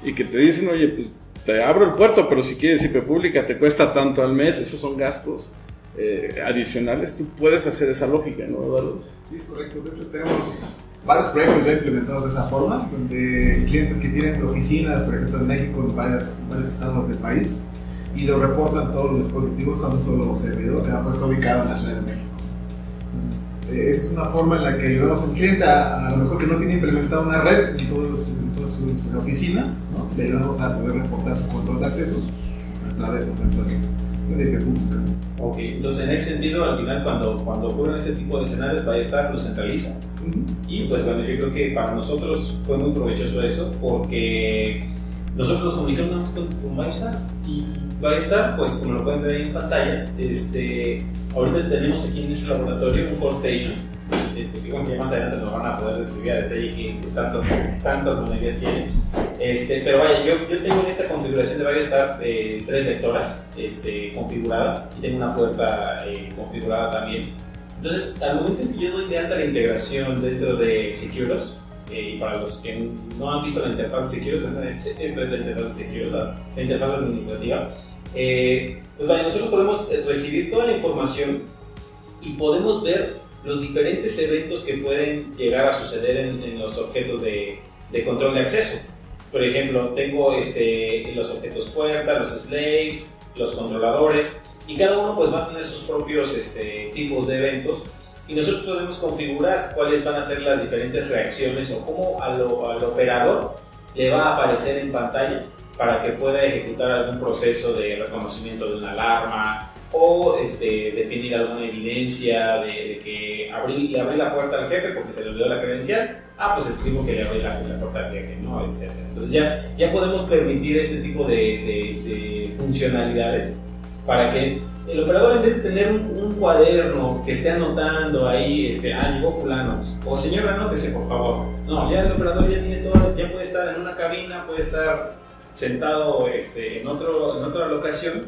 y que te dicen, oye, pues te abro el puerto, pero si quieres IP pública te cuesta tanto al mes, esos son gastos eh, adicionales, tú puedes hacer esa lógica, ¿no, Eduardo? Sí, es correcto. De hecho, tenemos varios proyectos ya implementados de esa forma, donde clientes que tienen oficinas, por ejemplo, en México, en varios, estados del país, y lo reportan todos los dispositivos a un solo servidor que está ubicado en la Ciudad de México. Eh, es una forma en la que ayudamos al cliente a, a lo mejor que no tiene implementada una red en, todos, todas sus oficinas, ¿no? le ayudamos a poder reportar su control de acceso a través, ejemplo, Ok, entonces en ese sentido, al final, cuando, cuando ocurren este tipo de escenarios, BioStar lo centraliza. Uh -huh. Y pues bueno, yo creo que para nosotros fue muy provechoso eso, porque nosotros nos comunicamos con, con BioStar y BioStar, pues como lo pueden ver ahí en pantalla, este, ahorita tenemos aquí en este laboratorio un core station, este, que bueno, más adelante nos van a poder describir a detalle que tantas, tantas monedas tiene. Este, pero vaya, yo, yo tengo en esta configuración de BioStar eh, tres lectoras este, configuradas y tengo una puerta eh, configurada también. Entonces, al momento en que yo doy de alta la integración dentro de Securos, eh, y para los que no han visto la interfaz de Securos, esta es la interfaz de Securos, la, la interfaz administrativa, eh, pues vaya, nosotros podemos recibir toda la información y podemos ver los diferentes eventos que pueden llegar a suceder en, en los objetos de, de, control de acceso. Por ejemplo, tengo este, los objetos puerta, los slaves, los controladores, y cada uno pues va a tener sus propios este, tipos de eventos y nosotros podemos configurar cuáles van a ser las diferentes reacciones o cómo al, al operador le va a aparecer en pantalla para que pueda ejecutar algún proceso de reconocimiento de una alarma o este, definir alguna evidencia de, de que abrí, le abrí la puerta al jefe porque se le olvidó la credencial. Ah, pues escribo que le abrí la, la puerta al jefe, ¿no? Etc. Entonces ya, ya podemos permitir este tipo de, de, de funcionalidades para que el operador en vez de tener un, un, cuaderno que esté anotando ahí, este, ah, llegó fulano, o señor, anótese por favor. No, ya el operador ya tiene todo, ya puede estar en una cabina, puede estar sentado este, en, otro, en otra locación,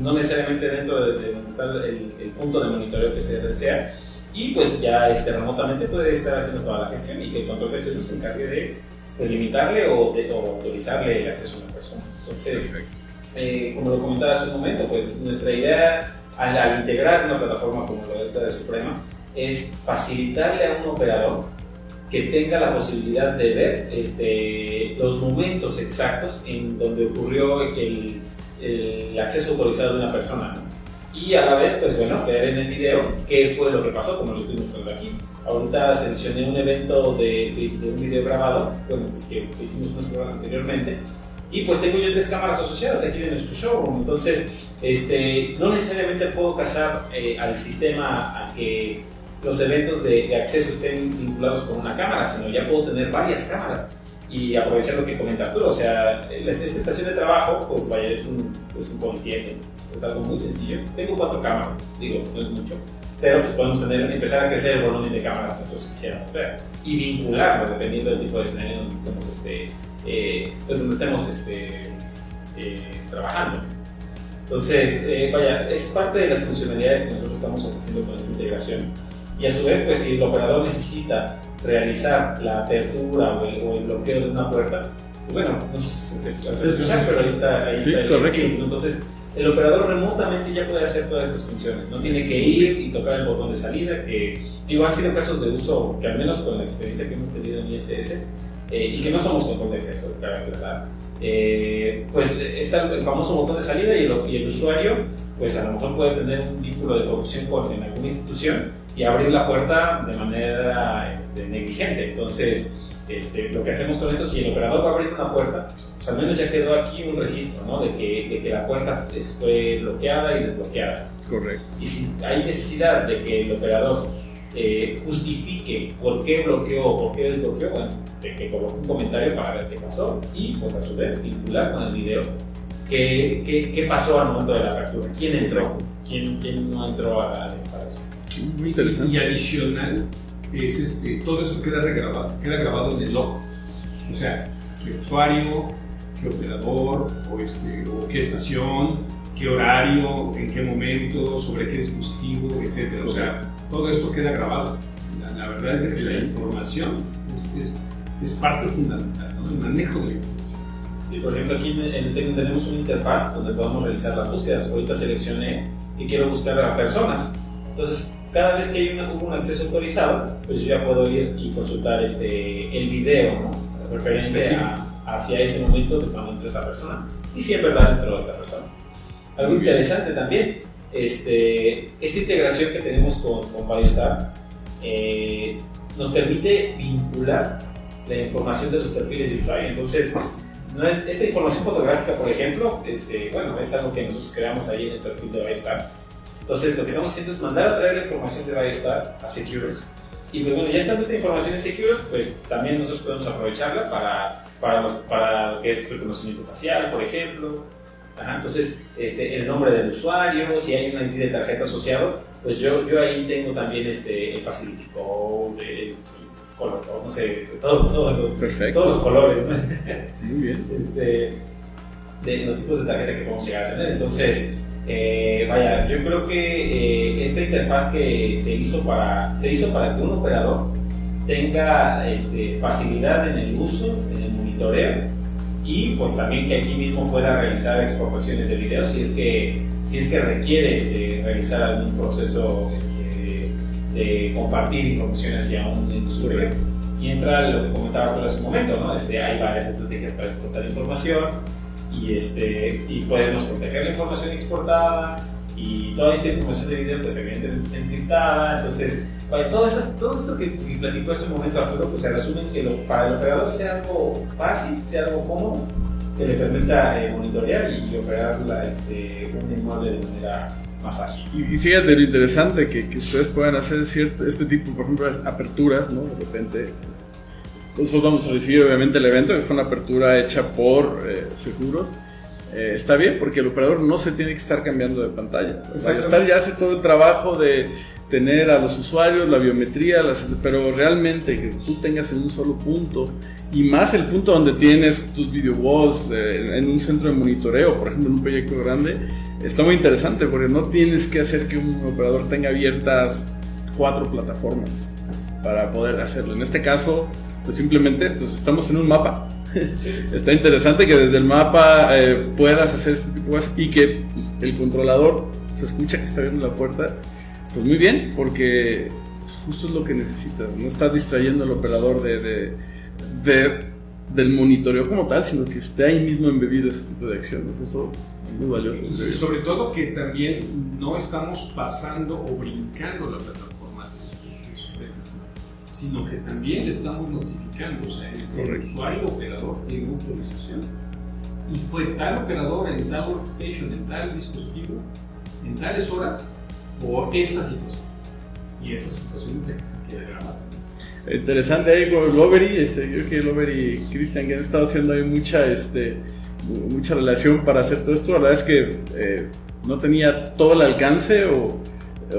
no necesariamente dentro de, de donde está el, el, punto de monitoreo que se desea, y pues ya este, remotamente puede estar haciendo toda la gestión y que el control de acceso se encargue de, de limitarle o, de, o autorizarle el acceso a una persona. Entonces, eh, como lo comentaba hace un momento, pues nuestra idea al, al integrar una plataforma como la Delta de Suprema es facilitarle a un operador que tenga la posibilidad de ver este, los momentos exactos en donde ocurrió el, el acceso autorizado de una persona. Y a la vez, pues bueno, ver en el video qué fue lo que pasó, como lo estoy mostrando aquí. Ahorita seleccioné un evento de, de, de un video grabado, bueno, que, que hicimos unas pruebas anteriormente, y pues tengo yo tres cámaras asociadas aquí de nuestro showroom. Entonces, este, no necesariamente puedo casar eh, al sistema a que los eventos de, de, acceso estén vinculados con una cámara, sino ya puedo tener varias cámaras y aprovechar lo que comenta Arturo. O sea, esta estación de trabajo, pues vaya, es un, es un es algo muy sencillo. Tengo cuatro cámaras, digo, no es mucho, pero pues podemos tener, empezar a crecer el volumen de cámaras que nosotros quisiéramos ver y vincularlo dependiendo del tipo de escenario donde estemos, este, eh, pues donde estemos este, eh, trabajando. Entonces, eh, vaya, es parte de las funcionalidades que nosotros estamos ofreciendo con esta integración y a su vez, pues si el operador necesita realizar la apertura o el, o el bloqueo de una puerta, pues, bueno, no sé si se escuchar, pero ahí está, ahí sí, está el correcto. Entonces, el operador remotamente ya puede hacer todas estas funciones. No tiene que ir y tocar el botón de salida, que digo, han sido casos de uso que al menos con la experiencia que hemos tenido en ISS, eh, y que no somos control de acceso, aclarar. Eh, pues está el famoso botón de salida y el, y el usuario pues a lo mejor puede tener un vínculo de corrupción con en alguna institución y abrir la puerta de manera este, negligente. Entonces, este, lo que hacemos con esto, si el operador va a abrir una puerta, pues al menos ya quedó aquí un registro, ¿no? De que, de que la puerta fue bloqueada y desbloqueada. Correcto. Y si hay necesidad de que el operador eh, justifique por qué bloqueó o por qué desbloqueó, bueno, de que coloque un comentario para ver qué pasó y pues a su vez vincular con el video qué, qué, qué pasó al momento de la apertura, quién entró, quién, quién no entró a la instalación. Muy interesante. Y adicional, es este, todo esto queda regrabado, queda grabado en el log. O sea, qué usuario, qué operador, o, este, o qué estación, qué horario, en qué momento, sobre qué dispositivo, etc. O sea, todo esto queda grabado. La, la verdad es que la información es, es, es parte fundamental, ¿no? el manejo de la información. Sí, por ejemplo, aquí en el tenemos una interfaz donde podemos realizar las búsquedas. Ahorita seleccioné que quiero buscar a personas. Entonces, cada vez que hay una, un acceso autorizado, pues yo ya puedo ir y consultar este, el video, ¿no? Referente a, hacia ese momento de cuando entró esta persona. Y si en verdad entró esta persona. Algo interesante también, este, esta integración que tenemos con, con Biostar eh, nos permite vincular la información de los perfiles de usuario. Entonces, no es, esta información fotográfica, por ejemplo, este, bueno, es algo que nosotros creamos ahí en el perfil de Biostar. Entonces, lo que estamos haciendo es mandar a traer la información de Biostar a Securus. Y pues bueno, ya estando esta información en Securus, pues también nosotros podemos aprovecharla para, para, los, para lo que es reconocimiento facial, por ejemplo. Ajá, entonces, este, el nombre del usuario, si hay una ID de tarjeta asociado, pues yo, yo ahí tengo también este, el facility code, el color, no sé, todo, todo los, todos los colores. ¿no? Muy bien. este, de los tipos de tarjeta que podemos llegar a tener. Entonces, eh, vaya, yo creo que eh, esta interfaz que se hizo para, se hizo para que un operador tenga este, facilidad en el uso, en el monitoreo y pues también que aquí mismo pueda realizar exportaciones de video si es que, si es que requiere este, realizar algún proceso este, de compartir información hacia un usuario. Y entra lo que comentaba tú hace un momento, ¿no? Este, hay varias estrategias para exportar información y, este, y podemos proteger la información exportada y toda esta información de video pues evidentemente está encriptada, entonces para todo, esas, todo esto que platicó un momento Arturo pues se resume en que lo- para el operador sea algo fácil, sea algo cómodo, que le permita eh, monitorear y operar la, este, un inmueble de manera más ágil. Y, y fíjate lo interesante que, que ustedes puedan hacer cierto, este tipo, por ejemplo, aperturas, ¿no? De repente, nosotros vamos a recibir obviamente el evento, que fue una apertura hecha por eh, Seguros. Eh, está bien porque el operador no se tiene que estar cambiando de pantalla. Biostar ya hace todo el trabajo de tener a los usuarios, la biometría, las- pero realmente que tú tengas en un solo punto y más el punto donde tienes tus video walls eh, en un centro de monitoreo, por ejemplo, en un proyecto grande, está muy interesante porque no tienes que hacer que un operador tenga abiertas cuatro plataformas para poder hacerlo. En este caso, pues simplemente pues estamos en un mapa. Está interesante que desde el mapa eh, puedas hacer este tipo de cosas y que el controlador se escucha que está abriendo la puerta. Pues muy bien, porque pues, justo es lo que necesitas. No estás distrayendo al operador de- del monitoreo como tal, sino que esté ahí mismo embebido ese tipo de acciones. Eso es muy valioso. Y sobre todo que también no estamos pasando o brincando la plataforma sino que también le estamos notificando, o sea, el, el Correcto. usuario operador tiene autorización y fue tal operador en tal workstation, en tal dispositivo, en tales horas, por esta situación. Y esa situación es la que se queda grabada. Interesante ahí con el Lovery, este, yo creo que Lovery y Cristian que han estado haciendo ahí mucha, este, mu- mucha relación para hacer todo esto. La verdad es que eh, no tenía todo el alcance o,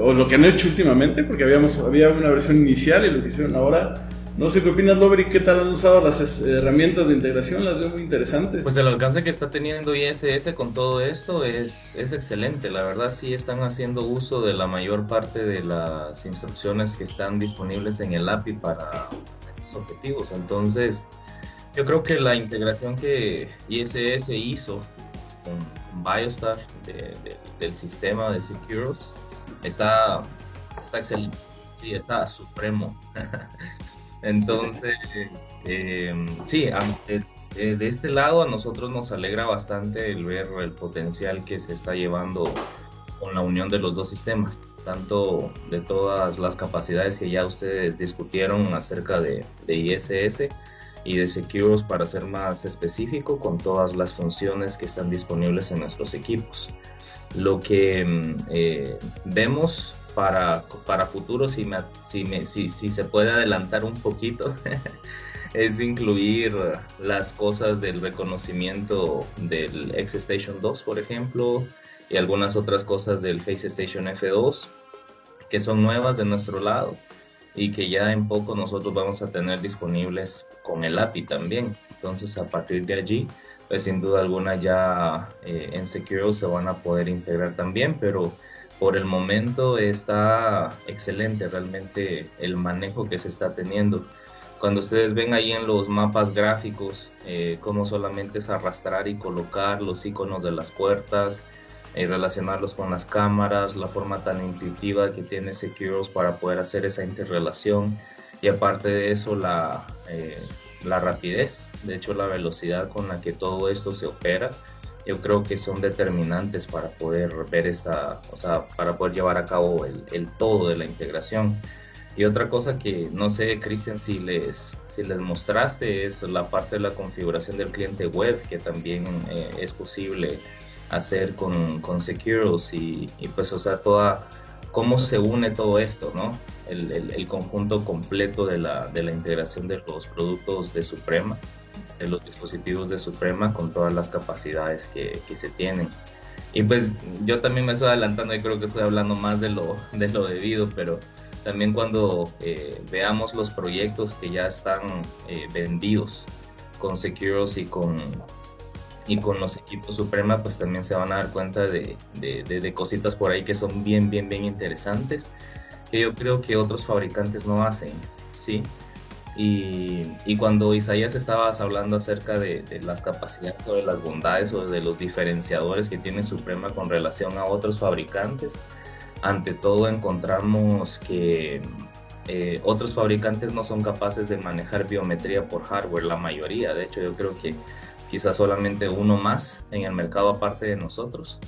o lo que han hecho últimamente, porque habíamos, había una versión inicial y lo que hicieron ahora. No sé qué opinas, Lovery, qué tal han usado las herramientas de integración, las veo muy interesantes. Pues el alcance que está teniendo ISS con todo esto es, es excelente. La verdad sí están haciendo uso de la mayor parte de las instrucciones que están disponibles en el API para estos objetivos. Entonces, yo creo que la integración que ISS hizo con, Biostar de- de- del sistema de Securus está, está excelente. Sí, está supremo. Entonces, eh, sí, a- de este lado a nosotros nos alegra bastante el ver el potencial que se está llevando con la unión de los dos sistemas, tanto de todas las capacidades que ya ustedes discutieron acerca de, de ISS y de Secures para ser más específico con todas las funciones que están disponibles en nuestros equipos. Lo que mm, eh, vemos para, para futuro, si, si, si, si se puede adelantar un poquito, es incluir las cosas del reconocimiento del X Station 2, por ejemplo, y algunas otras cosas del Face Station F2, que son nuevas de nuestro lado y que ya en poco nosotros vamos a tener disponibles con el API también. Entonces a partir de allí, pues sin duda alguna ya eh, en Secure se van a poder integrar también, pero por el momento está excelente realmente el manejo que se está teniendo. Cuando ustedes ven ahí en los mapas gráficos eh, cómo solamente es arrastrar y colocar los iconos de las puertas, y relacionarlos con las cámaras, la forma tan intuitiva que tiene Securos para poder hacer esa interrelación y aparte de eso la, eh, la rapidez, de hecho la velocidad con la que todo esto se opera, yo creo que son determinantes para poder ver esta, o sea, para poder llevar a cabo el, el todo de la integración. Y otra cosa que no sé, Cristian, si les, si les mostraste es la parte de la configuración del cliente web, que también eh, es posible hacer con, con Securus y, pues, o sea, toda, cómo se une todo esto, ¿no? El, el, conjunto completo de la, de la integración de los productos de Suprema, de los dispositivos de Suprema con todas las capacidades que, que se tienen. Y pues yo también me estoy adelantando y creo que estoy hablando más de lo, de lo debido, pero también cuando eh, veamos los proyectos que ya están eh, vendidos con Securus y con, y con los equipos Suprema pues también se van a dar cuenta de, de, cositas por ahí que son bien, bien, bien interesantes que yo creo que otros fabricantes no hacen, ¿sí? Y, y cuando Isaías estabas hablando acerca de, las capacidades de las bondades o de los diferenciadores que tiene Suprema con relación a otros fabricantes, ante todo encontramos que eh, otros fabricantes no son capaces de manejar biometría por hardware, la mayoría, de hecho yo creo que quizás solamente uno más en el mercado aparte de nosotros.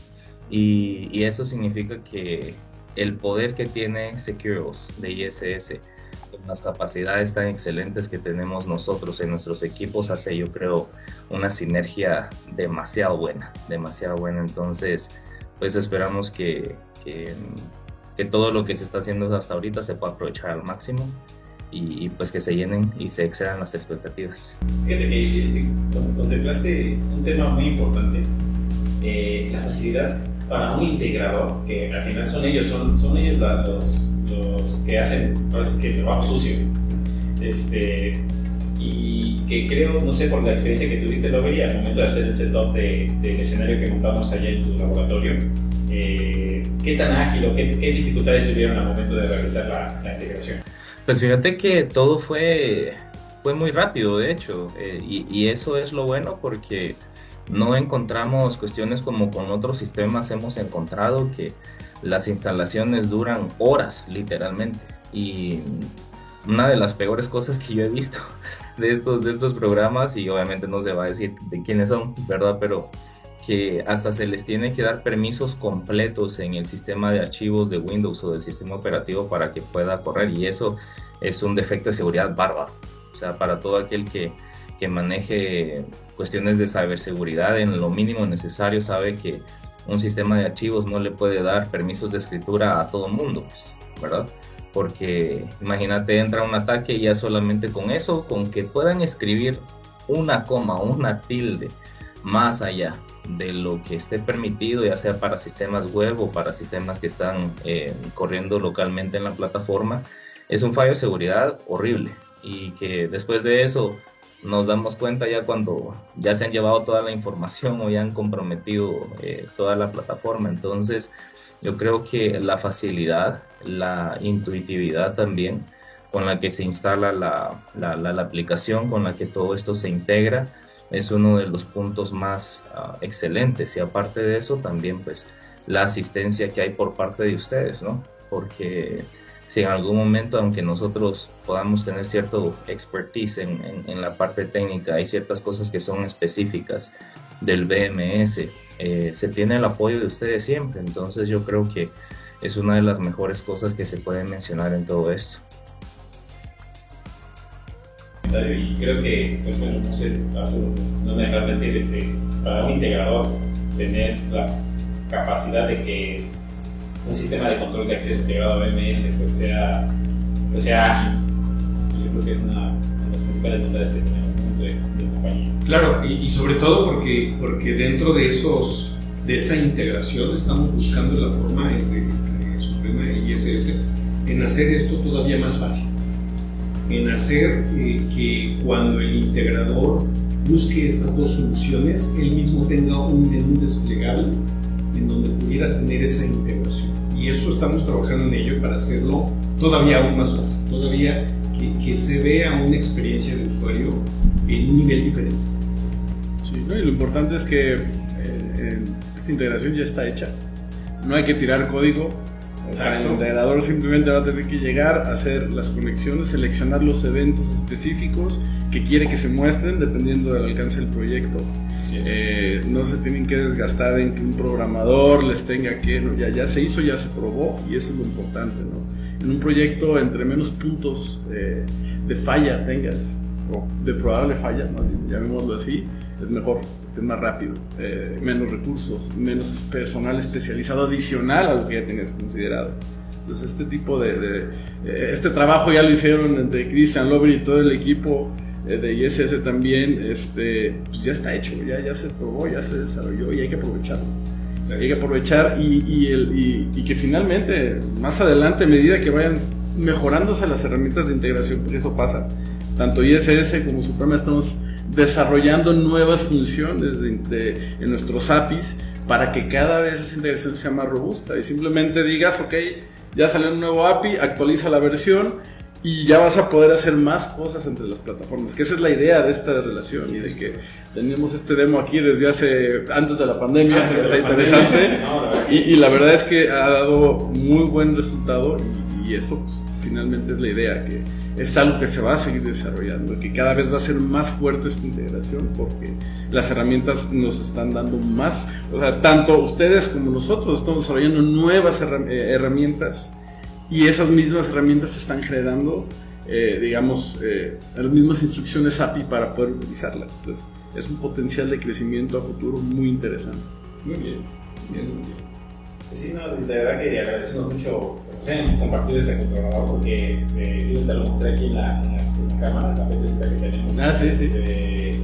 Y, eso significa que el poder que tiene Securos de ISS, con las capacidades tan excelentes que tenemos nosotros en nuestros equipos, hace yo creo una sinergia demasiado buena, demasiado buena. Entonces, pues esperamos que, que, que todo lo que se está haciendo hasta ahorita se pueda aprovechar al máximo y, pues que se llenen y se excedan las expectativas. Fíjate que este, contemplaste un tema muy importante, eh, la facilidad para un integrador, que al final son ellos, son, son ellos los, los que hacen que el trabajo sucio. Este, y que creo, no sé, por la experiencia que tuviste lo vería al momento de hacer el setup de, del escenario que montamos allá en tu laboratorio, eh, ¿qué tan ágil o qué, qué, dificultades tuvieron al momento de realizar la, la integración? Pues fíjate que todo fue, fue muy rápido, de hecho, eh, y, eso es lo bueno porque no encontramos cuestiones como con otros sistemas hemos encontrado que las instalaciones duran horas, literalmente. Y una de las peores cosas que yo he visto de estos, de estos programas, y obviamente no se va a decir de quiénes son, ¿verdad? Pero que hasta se les tiene que dar permisos completos en el sistema de archivos de Windows o del sistema operativo para que pueda correr y eso es un defecto de seguridad bárbaro. O sea, para todo aquel que, que maneje cuestiones de ciberseguridad en lo mínimo necesario sabe que un sistema de archivos no le puede dar permisos de escritura a todo mundo, pues, ¿verdad? Porque imagínate, entra un ataque y ya solamente con eso, con que puedan escribir una coma, una tilde más allá de lo que esté permitido, ya sea para sistemas web o para sistemas que están eh, corriendo localmente en la plataforma, es un fallo de seguridad horrible y que después de eso nos damos cuenta ya cuando ya se han llevado toda la información o ya han comprometido eh, toda la plataforma. Entonces, yo creo que la facilidad, la intuitividad también con la que se instala la, la, la aplicación, con la que todo esto se integra, es uno de los puntos más ah, excelentes y aparte de eso también pues la asistencia que hay por parte de ustedes, ¿no? Porque si en algún momento, aunque nosotros podamos tener cierto expertise en, en, la parte técnica, hay ciertas cosas que son específicas del BMS eh, se tiene el apoyo de ustedes siempre. Entonces yo creo que es una de las mejores cosas que se pueden mencionar en todo esto. Y creo que, pues bueno, no no me realmente este, para un integrador tener la capacidad de que un sistema de control de acceso integrado a MS pues sea, pues sea ágil. Yo creo que es una de las principales bondades que tenemos de, de compañía. Claro, y, y, sobre todo porque, porque dentro de esos de esa integración estamos buscando la forma de, de Suprema ISS en hacer esto todavía más fácil en hacer eh, que cuando el integrador busque estas dos soluciones, él mismo tenga un menú desplegable en donde pudiera tener esa integración. Y eso estamos trabajando en ello para hacerlo todavía aún más fácil, todavía que, que se vea una experiencia de usuario en un nivel diferente. Sí, ¿no? y lo importante es que eh, esta integración ya está hecha. No hay que tirar código, o sea, el integrador simplemente va a tener que llegar, hacer las conexiones, seleccionar los eventos específicos que quiere que se muestren dependiendo del alcance del proyecto. Eh, no se tienen que desgastar en que un programador les tenga que, no, ya, ya se hizo, ya se probó y eso es lo importante. ¿no? En un proyecto, entre menos puntos eh, de falla tengas, o de probable falla, ¿no? llamémoslo así, es mejor, es más rápido, eh, menos recursos, menos personal especializado adicional a lo que ya tenías considerado. Entonces este tipo de, de eh, este trabajo ya lo hicieron entre Christian Lover y todo el equipo eh, de ISS también, este, pues ya está hecho, ya, ya se probó, ya se desarrolló y hay que aprovecharlo. O sea, hay que aprovechar y, y, el, y, y, que finalmente, más adelante, a medida que vayan mejorándose las herramientas de integración, porque eso pasa, tanto ISS como Suprema estamos desarrollando nuevas funciones de, de, en nuestros APIs para que cada vez esa integración sea más robusta. Y simplemente digas, ok, ya salió un nuevo API, actualiza la versión y ya vas a poder hacer más cosas entre las plataformas, que esa es la idea de esta relación y de que tenemos este demo aquí desde hace, antes de la pandemia, la está interesante. No, la verdad que- y, y la verdad es que ha dado muy buen resultado y, y eso pues, finalmente es la idea, que es algo que se va a seguir desarrollando, que cada vez va a ser más fuerte esta integración porque las herramientas nos están dando más, o sea, tanto ustedes como nosotros estamos desarrollando nuevas eh, herramientas y esas mismas herramientas están generando, eh, digamos, eh, las mismas instrucciones API para poder utilizarlas. Entonces, es un potencial de crecimiento a futuro muy interesante. Muy bien, bien, muy bien. Pues sí, no, de verdad que agradecemos mucho compartido este controlador porque este, yo te lo mostré aquí en la, en la, en la cámara, la petecita que tenemos. Ah, sí, sí. Este,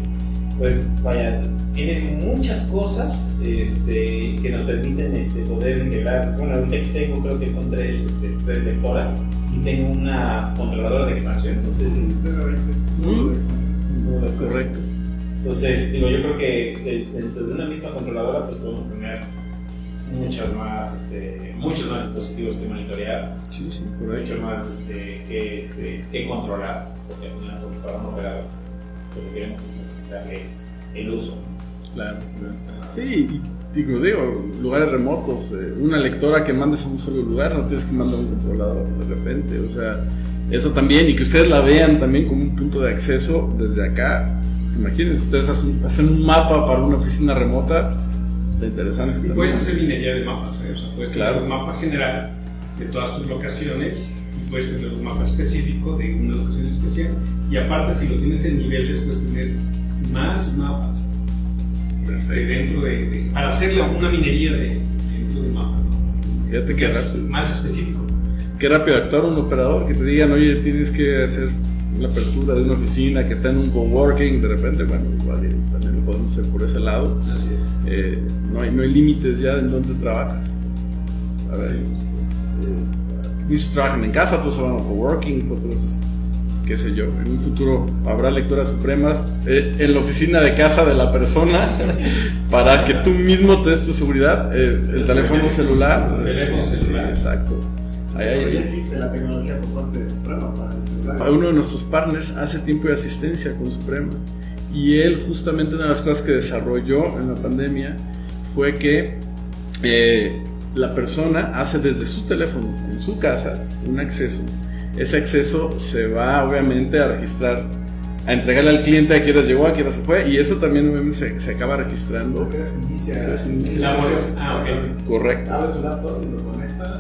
pues vaya, tiene muchas cosas este, que nos permiten este, poder integrar. Bueno, ahorita aquí tengo, creo que son tres, este, tres lectoras y tengo una controladora de expansión. Entonces, Correcto. entonces, digo, yo creo que de- dentro de una misma controladora pues podemos tener muchas más, este, muchos más dispositivos que monitorear, Sí, sí, mucho más este, que, este, que controlar, porque al final porque para un operador lo que queremos es facilitarle el uso. Claro. Sí, y digo, digo, lugares remotos, eh, una lectora que mandes a un solo lugar, no tienes que mandar un controlador de repente, o sea, eso también, y que ustedes la vean también como un punto de acceso desde acá. Imagínense, ustedes hacen, hacen un mapa para una oficina remota, está interesante. Y puedes hacer minería de mapas, ¿eh? o sea, puedes Claro. tener un mapa general de todas tus locaciones y puedes tener un mapa específico de una locación especial. Y aparte, si lo tienes en niveles, puedes tener más mapas este, dentro de, de- para hacer una minería de, dentro del mapa. ¿no? Fíjate Que es rápido. más específico. Qué rápido actuar un operador, que te digan, oye, tienes que hacer la apertura de una oficina que está en un coworking, de repente, bueno, igual también lo podemos hacer por ese lado. Así es. Eh, no, hay, no hay límites ya en donde trabajas. A ver, pues, eh, muchos trabajan en casa, otros van a coworkings, otros, qué sé yo. En un futuro habrá lectoras supremas eh, en la oficina de casa de la persona para que tú mismo te des tu seguridad. eh, el teléfono celular. El teléfono sí, celular. exacto. Pero ya existe la tecnología por parte de Suprema para el celular. uno de nuestros partners hace tiempo de asistencia con Suprema y él justamente una de las cosas que desarrolló en la pandemia fue que eh, la persona hace desde su teléfono en su casa un acceso ese acceso se va obviamente a registrar a entregarle al cliente a qué hora llegó, a qué hora se fue, y eso también se, se acaba registrando. Inicia. Inicia. La voz- ah, ok. Correcto. Abre su laptop y lo conecta.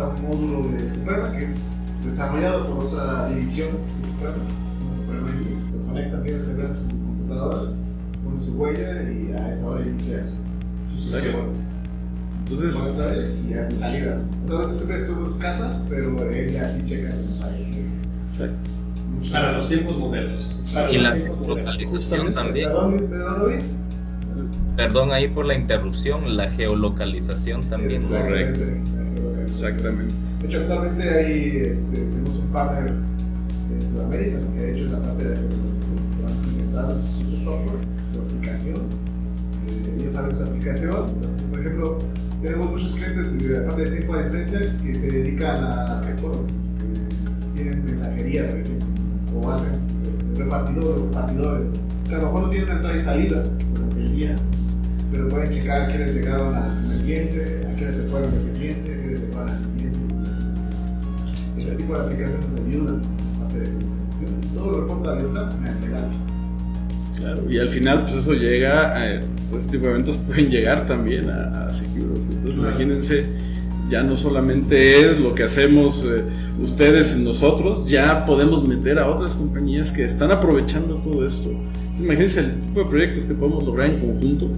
Usa un módulo de Suprema que es desarrollado por otra división de Suprema, como Suprema ID. Lo conecta, tiene se ve en su computadora, pone su huella y a esa hora inicia su, sus sesiones. Entonces, vez y salida. Normalmente siempre estuvo en su casa, pero él ya sí checa su exacto. Para los tiempos modernos. Para Y la tiempos modernos. localización también. Perdón, perdón, ahí por la interrupción, la geolocalización también. Exactamente. Exactamente. De hecho, actualmente ahí este, tenemos un partner en Sudamérica que ha hecho la parte de su software, su aplicación. Eh, ellos saben su aplicación. Por ejemplo, tenemos muchos clientes de la parte de tiempo de asistencia que se dedican a recuerdo, que tienen mensajería, por ejemplo, o hacen eh, repartidor, repartidores. Que a lo mejor no tienen entrada y salida durante el día, pero pueden checar quiénes llegaron al cliente, a quiénes se fueron de ese cliente, a quiénes se fueron al siguiente. Ese tipo de aplicaciones nos ayudan a. Todo lo reporta de esta manera. Claro, y al final, pues eso llega, a, pues este tipo de eventos pueden llegar también a, a Securos. Entonces, Claro. imagínense, ya no solamente es lo que hacemos eh, ustedes y nosotros, ya podemos meter a otras compañías que están aprovechando todo esto. Entonces, imagínense el tipo de proyectos que podemos lograr en conjunto.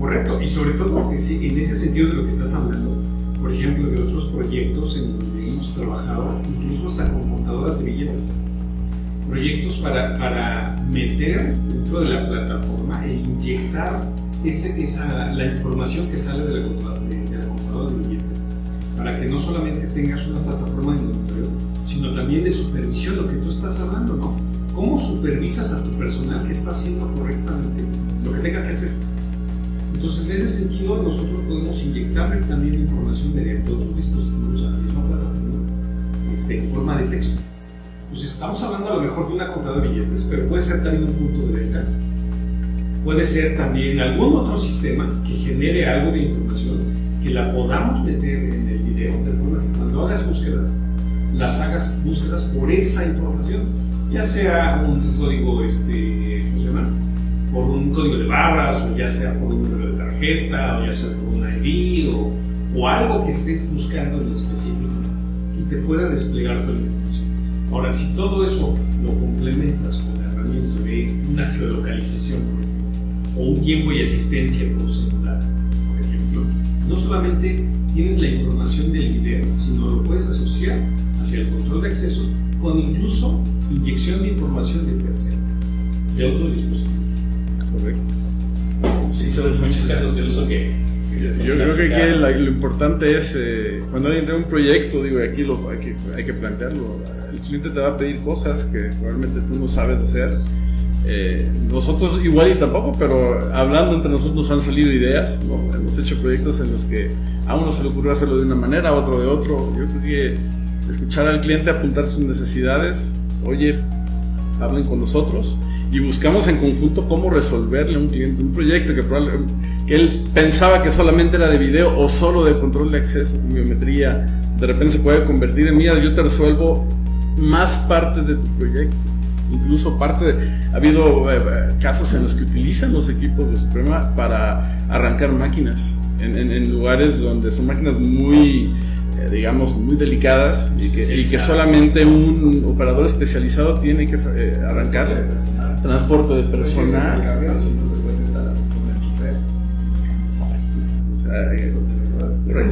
Correcto, y sobre todo en ese- en ese sentido de lo que estás hablando, por ejemplo, de otros proyectos en donde hemos trabajado, incluso hasta con contadoras de billetes. Proyectos para, para meter dentro de la plataforma e inyectar esa, la información que sale de la, de, de la contadora de billetes, para que no solamente tengas una plataforma de monitoreo, sino también de supervisión, lo que tú estás hablando, ¿no? ¿Cómo supervisas a tu personal que está haciendo correctamente lo que tenga que hacer? Entonces, en ese sentido, nosotros podemos inyectarle también información mediante otros dispositivos a la misma plataforma este, en forma de texto. Entonces, estamos hablando a lo mejor de una contadora de billetes, pero puede ser también un punto de venta. Puede ser también algún otro sistema que genere algo de información que la podamos meter en el video, de forma que cuando hagas búsquedas, las hagas búsquedas por esa información, ya sea un código, este, ¿cómo se llama? por un código de barras, o ya sea por un número de tarjeta, o ya sea por un ID, o, o algo que estés buscando en específico y te pueda desplegar la información. Ahora, si todo eso lo complementas con la herramienta de una geolocalización, por ejemplo, o un tiempo y asistencia por celular, por ejemplo, no solamente tienes la información del video, sino lo puedes asociar hacia el control de acceso con incluso inyección de información de terceros, de otros dispositivos. Correcto. Sí, son muchos casos de uso que, que se Yo creo que aquí la- lo importante es, eh, cuando alguien tiene un proyecto, digo, aquí lo, hay, que, hay que plantearlo, el cliente te va a pedir cosas que probablemente tú no sabes hacer. Eh, nosotros igual y tampoco, pero hablando entre nosotros nos han salido ideas, ¿no? hemos hecho proyectos en los que a uno se le ocurrió hacerlo de una manera, a otro de otro. Yo creo que escuchar al cliente, apuntar sus necesidades, oye, hablen con nosotros y buscamos en conjunto cómo resolverle a un cliente un proyecto que, probable- que él pensaba que solamente era de video o solo de control de acceso con biometría. De repente se puede convertir en, mira, yo te resuelvo más partes de tu proyecto. Incluso parte de, ha habido eh, eh, casos en los que utilizan los equipos de Suprema para arrancar máquinas en, en- en lugares donde son máquinas muy, eh, digamos, muy delicadas y que, y que solamente un operador especializado tiene que eh, arrancarlas transporte de personal.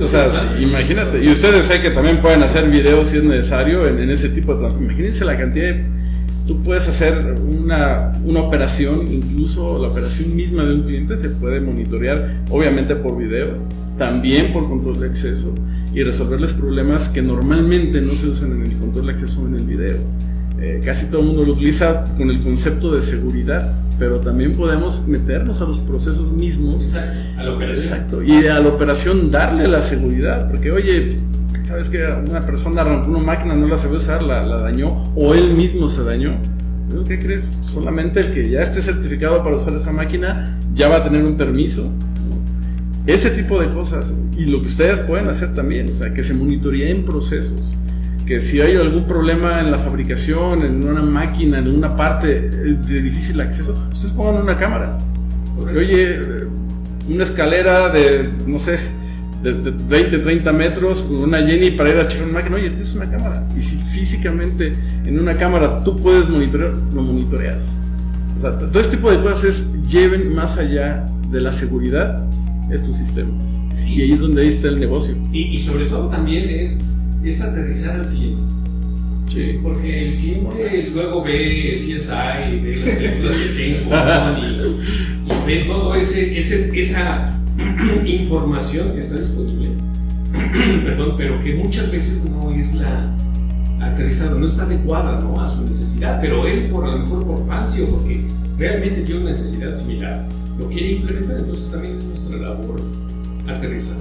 O sea, imagínate, y ustedes sé que también pueden hacer videos si es necesario en, en ese tipo de transporte. Imagínense la cantidad de. Tú puedes hacer una, una operación, incluso la operación misma de un cliente se puede monitorear, obviamente por video, también por control de acceso y resolverles problemas que normalmente no se usan en el control de acceso en el video. Eh, casi todo el mundo lo utiliza con el concepto de seguridad, pero también podemos meternos a los procesos mismos. Exacto, a la operación. Exacto. Y a la operación darle la seguridad, porque oye, sabes que una persona arrancó una máquina, no la sabía usar, la, la dañó, o él mismo se dañó. ¿Qué crees? Solamente el que ya esté certificado para usar esa máquina ya va a tener un permiso. Ese tipo de cosas. Y lo que ustedes pueden hacer también, o sea, que se monitoreen procesos que si hay algún problema en la fabricación, en una máquina, en una parte de difícil acceso, ustedes pongan una cámara. Porque, oye, una escalera de, no sé, de, 20, 30 metros, una Jenny para ir a checar una máquina, oye, tienes una cámara. Y si físicamente en una cámara tú puedes monitorear, lo monitoreas. O sea, todo este tipo de cosas es lleven más allá de la seguridad estos sistemas. Y, ahí es donde ahí está el negocio. Y, sobre todo también es, es aterrizar al cliente. Sí. Porque el cliente luego ve CSI, ve las películas de James Bond y, y, ve todo ese, ese, esa información que está disponible. Perdón, pero que muchas veces no es la aterrizada, no está adecuada ¿no? a su necesidad. Pero él, por a lo mejor por fancy o porque realmente tiene una necesidad similar, lo quiere implementar. Entonces también es nuestra labor aterrizar.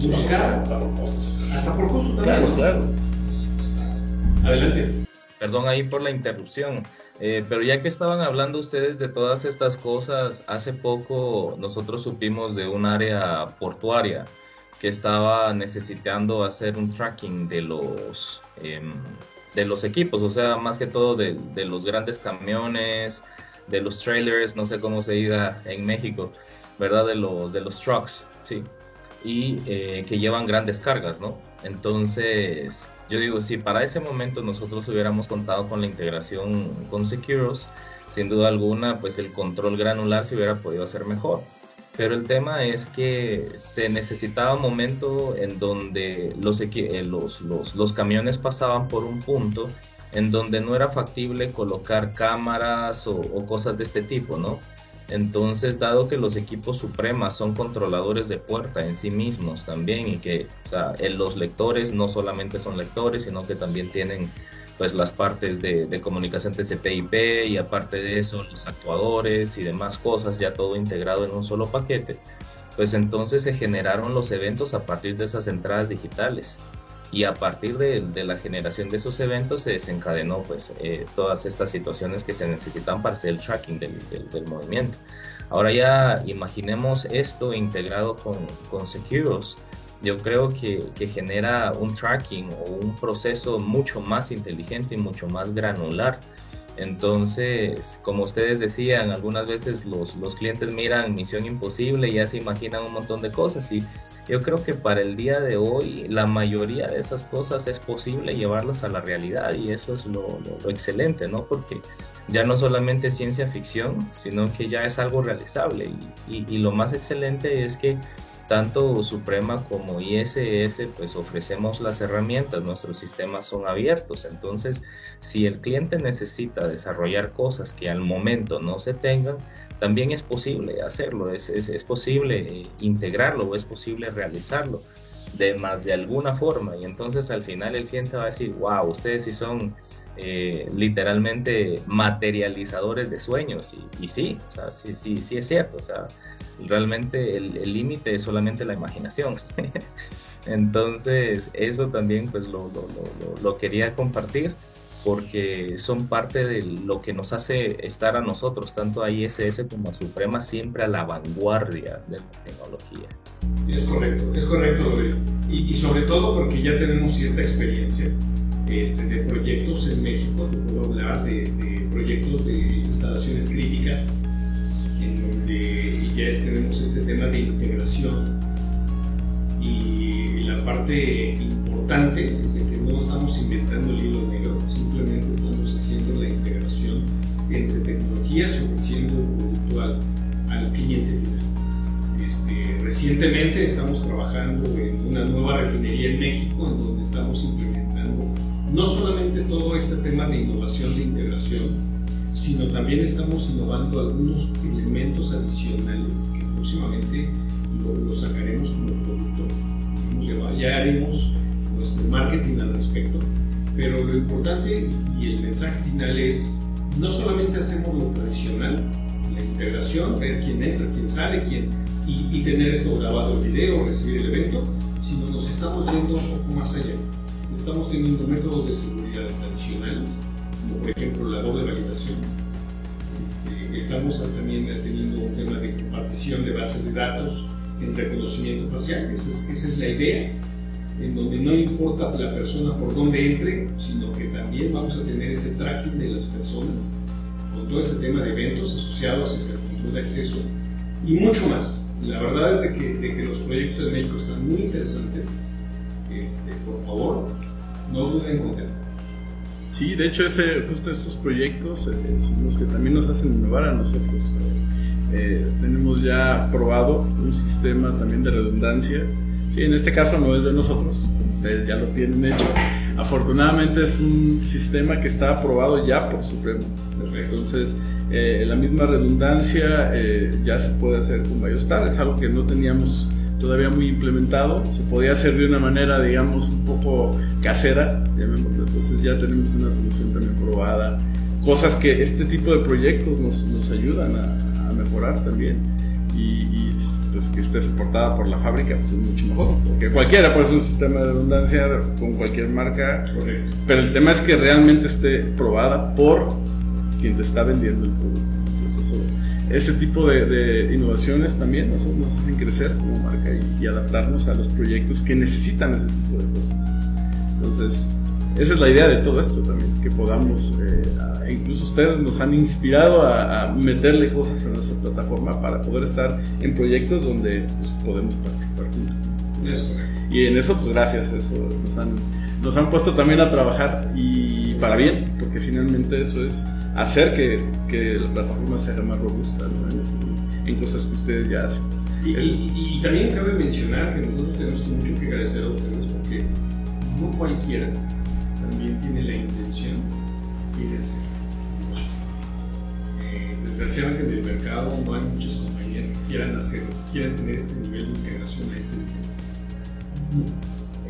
Buscar hasta por costos. Hasta por costos también. Claro, claro. Adelante. Perdón ahí por la interrupción. Eh, pero ya que estaban hablando ustedes de todas estas cosas, hace poco nosotros supimos de un área portuaria que estaba necesitando hacer un tracking de los em, de los equipos, o sea, más que todo de, de, los grandes camiones, de los trailers, no sé cómo se diga en México, ¿verdad? De los de los trucks, sí, y eh, que llevan grandes cargas, ¿no? Entonces yo digo, si para ese momento nosotros hubiéramos contado con la integración con Securos, sin duda alguna, pues el control granular se hubiera podido hacer mejor. Pero el tema es que se necesitaba un momento en donde los, eh, los, los, los camiones pasaban por un punto en donde no era factible colocar cámaras o, o, cosas de este tipo, ¿no? Entonces, dado que los equipos Suprema son controladores de puerta en sí mismos también y que los lectores no solamente son lectores, sino que también tienen pues las partes de, de comunicación TCP/IP y aparte de eso los actuadores y demás cosas ya todo integrado en un solo paquete, pues entonces se generaron los eventos a partir de esas entradas digitales y a partir de, de, la generación de esos eventos se desencadenó pues eh, todas estas situaciones que se necesitan para hacer el tracking del, del, movimiento. Ahora ya imaginemos esto integrado con, con Securos. Yo creo que, que, genera un tracking o un proceso mucho más inteligente y mucho más granular. Entonces, como ustedes decían, algunas veces los, los clientes miran Misión Imposible y ya se imaginan un montón de cosas y yo creo que para el día de hoy la mayoría de esas cosas es posible llevarlas a la realidad y eso es lo, excelente, ¿no? Porque ya no solamente ciencia ficción, sino que ya es algo realizable y, y, lo más excelente es que tanto Suprema como ISS pues ofrecemos las herramientas, nuestros sistemas son abiertos, entonces si el cliente necesita desarrollar cosas que al momento no se tengan, también es posible hacerlo, es, es, posible eh, integrarlo o es posible realizarlo de más de alguna forma. Y entonces al final el cliente va a decir, wow, ustedes sí son eh, literalmente materializadores de sueños. Y, y, sí, o sea, sí, sí, sí es cierto, o sea, realmente el límite es solamente la imaginación. entonces eso también pues lo, lo, lo, lo quería compartir porque son parte de lo que nos hace estar a nosotros, tanto a ISS como a Suprema, siempre a la vanguardia de la tecnología. Es correcto, es correcto, y, y sobre todo porque ya tenemos cierta experiencia este, de proyectos en México, te puedo hablar de, de proyectos de instalaciones críticas, en donde ya tenemos este tema de integración. Y la parte importante es que no estamos inventando el hilo negro, simplemente estamos haciendo la integración entre tecnologías y ofreciendo producto al, cliente este, recientemente estamos trabajando en una nueva refinería en México, en donde estamos implementando no solamente todo este tema de innovación, de integración, sino también estamos innovando algunos elementos adicionales que próximamente lo, sacaremos como producto. Ya haremos nuestro marketing al respecto, pero lo importante y el mensaje final es, no solamente hacemos lo tradicional, la integración, ver quién entra, quién sale, quién, y, tener esto grabado en video, recibir el evento, sino nos estamos yendo un poco más allá. Estamos teniendo métodos de seguridad adicionales, como por ejemplo la doble validación. Este, estamos también teniendo un tema de compartición de bases de datos en reconocimiento facial, esa es, esa es la idea en donde no importa la persona por dónde entre, sino que también vamos a tener ese tracking de las personas, con todo ese tema de eventos asociados hacia el control de acceso y mucho más. La verdad es de que, de que los proyectos de México están muy interesantes. Este, por favor, no duden en. Sí, de hecho, este, justo estos proyectos eh, son los que también nos hacen innovar a nosotros. Eh, tenemos ya probado un sistema también de redundancia. Sí, en este caso no es de nosotros, ustedes ya lo tienen hecho. Afortunadamente es un sistema que está aprobado ya por Supremo. Entonces, eh, la misma redundancia ya se puede hacer con Biostar, es algo que no teníamos todavía muy implementado, se podía hacer de una manera, digamos, un poco casera, entonces ya tenemos una solución también probada, cosas que este tipo de proyectos nos, nos ayudan a, a, mejorar también. Y, y, pues que esté soportada por la fábrica pues es mucho mejor, porque cualquiera puede ser un sistema de redundancia con cualquier marca, pero el tema es que realmente esté probada por quien te está vendiendo el producto. Este tipo de, de, innovaciones también nos, nos hacen crecer como marca y, y, adaptarnos a los proyectos que necesitan ese tipo de cosas. Entonces, esa es la idea de todo esto también, que podamos, eh, a, incluso ustedes nos han inspirado a, a, meterle cosas en nuestra plataforma para poder estar en proyectos donde pues, podemos participar juntos. Entonces, y en eso, pues gracias, eso nos han, nos han puesto también a trabajar y para bien, porque finalmente eso es hacer que, que la plataforma sea más robusta ¿no? en, en, cosas que ustedes ya hacen. Y, y, y, también cabe mencionar que nosotros tenemos mucho que agradecer a ustedes porque no cualquiera también tiene la intención de hacer más. Eh, desgraciadamente en el mercado no hay muchas compañías que quieran hacerlo, que quieran tener este nivel de integración a este nivel.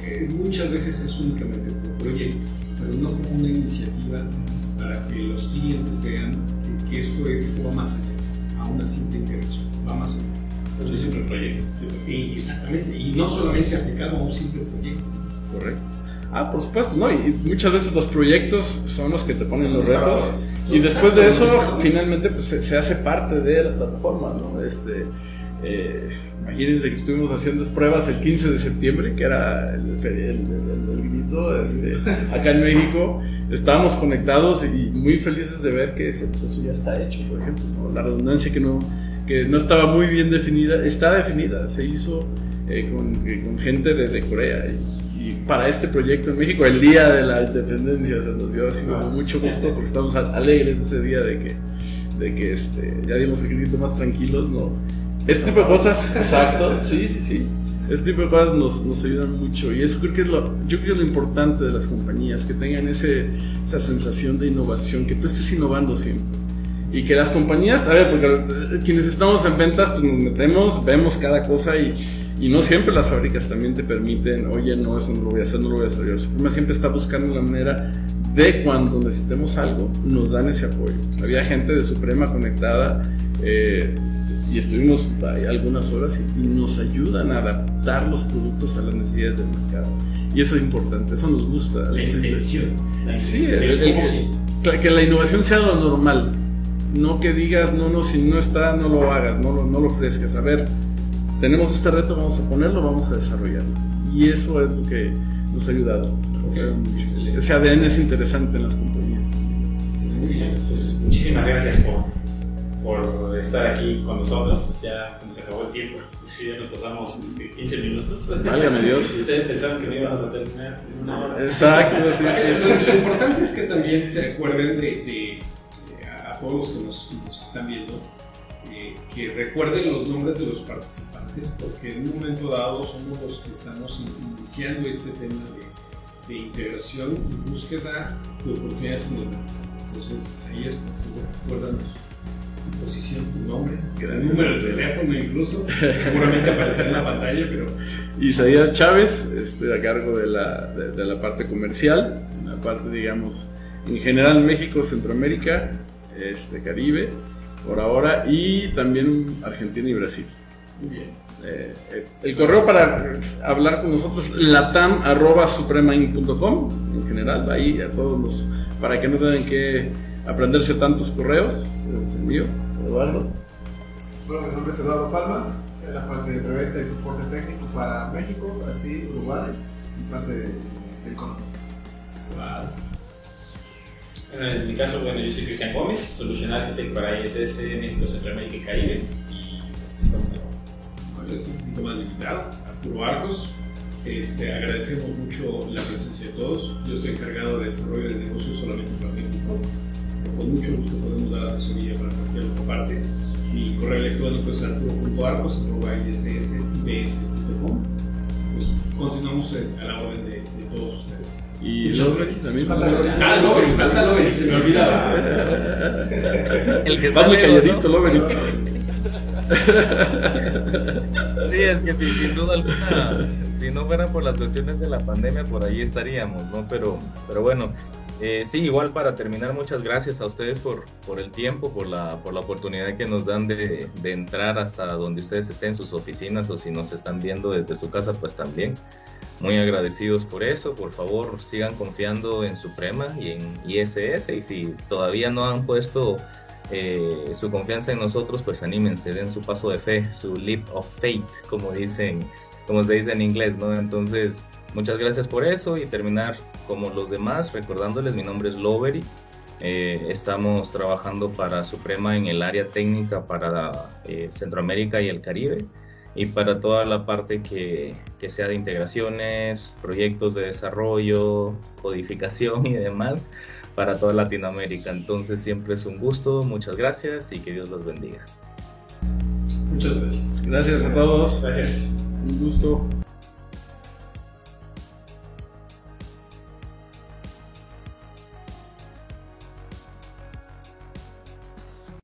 Eh, muchas veces es únicamente por proyecto, pero no como una iniciativa para que los clientes vean que, que esto, esto, va más allá, a una simple integración, va más allá. Un simple proyecto. Y, exactamente, y no solamente aplicado a un simple proyecto. Correcto. Ah, por supuesto, ¿no? Y muchas veces los proyectos son los que te ponen los retos. Y después de eso, finalmente, pues se, se, hace parte de la plataforma, ¿no? Este, eh, imagínense que estuvimos haciendo pruebas el 15 de septiembre, que era el, el, el, el grito, este, acá en México. Estábamos conectados y muy felices de ver que ese proceso ya está hecho, por ejemplo. ¿no? La redundancia que no, que no estaba muy bien definida, está definida, se hizo eh, con, con, gente de, de Corea. Y, y para este proyecto en México, el día de la independencia, nos dio así como mucho gusto porque estamos alegres de ese día de que, de que este, ya dimos el grito más tranquilos, ¿no? Este tipo de cosas, exacto, sí, sí, sí. Este tipo de cosas nos, nos ayudan mucho y eso creo que es lo, yo creo que es lo importante de las compañías, que tengan ese, esa sensación de innovación, que tú estés innovando siempre. Y que las compañías, a ver, porque quienes estamos en ventas, pues nos metemos, vemos cada cosa y, y no siempre las fábricas también te permiten, oye, no, eso no lo voy a hacer, no lo voy a hacer. Suprema siempre está buscando la manera de cuando necesitemos algo, nos dan ese apoyo. Había gente de Suprema conectada eh, y estuvimos ahí algunas horas y, nos ayudan a adaptar los productos a las necesidades del mercado. Y eso es importante, eso nos gusta. La intención. La sí, el, el, el, que la innovación sea lo normal. No que digas, no, no, si no está, no lo hagas, no lo, no lo ofrezcas. A ver, tenemos este reto, vamos a ponerlo, vamos a desarrollarlo. Y eso es lo que nos ha ayudado. O sea, ese ADN es interesante en las compañías. Sí. Pues, muchísimas gracias por, por, estar aquí con nosotros. Ya se nos acabó el tiempo. Ya nos pasamos 15 minutos. Válgame Dios. Ustedes pensaron que no íbamos a terminar en una hora. Exacto, sí, sí. Lo importante es que también se acuerden de, de, de a todos los que nos, nos están viendo eh, que recuerden los nombres de los participantes, porque en un momento dado somos los que estamos iniciando este tema de, de integración y búsqueda de oportunidades en el mundo. Entonces, ahí es recuérdanos tu posición, tu nombre, el número de teléfono incluso, seguramente aparecerá en la pantalla, pero... Isaías Chávez, estoy a cargo de la, de, de la parte comercial, la parte, digamos, en general México, Centroamérica, este, Caribe, por ahora, y también Argentina y Brasil. Muy bien. Eh, el correo para hablar con nosotros latam.supremain.com en general, ahí a todos los, para que no tengan que aprenderse tantos correos, envío. Eduardo. Bueno, mi nombre es Eduardo Palma, en la parte de preventa y soporte técnico para México, Brasil, Uruguay parte de- del cono. Bueno, en mi caso, bueno, yo soy Cristian Gómez, Solution Architect para ISS, México, Centroamérica y Caribe. Y pues, estamos en Bueno, estoy un poquito más limitado. Arturo Arcos. Este, agradecemos mucho la presencia de todos. Yo estoy encargado de desarrollo de negocios solamente para México. Con mucho gusto podemos dar asesoría para cualquier otra parte. Mi correo electrónico es arturo.arcos.issbs.com. Pues continuamos a la orden de, de todos ustedes. Y Muchas gracias. también. Falta López. Ah, Loveri, falta Loveri, se me olvidaba. El que lejos, calladito, ¿no? Loveri. Sí, es que sí, sin duda alguna, si no fueran por las cuestiones de la pandemia, por ahí estaríamos, ¿no? Pero, pero bueno, eh, sí, igual para terminar, muchas gracias a ustedes por, por el tiempo, por la, por la oportunidad que nos dan de, de entrar hasta donde ustedes estén sus oficinas o si nos están viendo desde su casa, pues también. Muy agradecidos por eso, por favor sigan confiando en Suprema y en ISS y si todavía no han puesto eh, su confianza en nosotros, pues anímense, den su paso de fe, su leap of faith, como dicen, como se dice en inglés, ¿no? Entonces, muchas gracias por eso y terminar como los demás, recordándoles, mi nombre es Lovery. Eh, estamos trabajando para Suprema en el área técnica para eh, Centroamérica y el Caribe y para toda la parte que, que sea de integraciones, proyectos de desarrollo, codificación y demás para toda Latinoamérica. Entonces siempre es un gusto, muchas gracias y que Dios los bendiga. Muchas gracias. Gracias a todos. Gracias. Un gusto.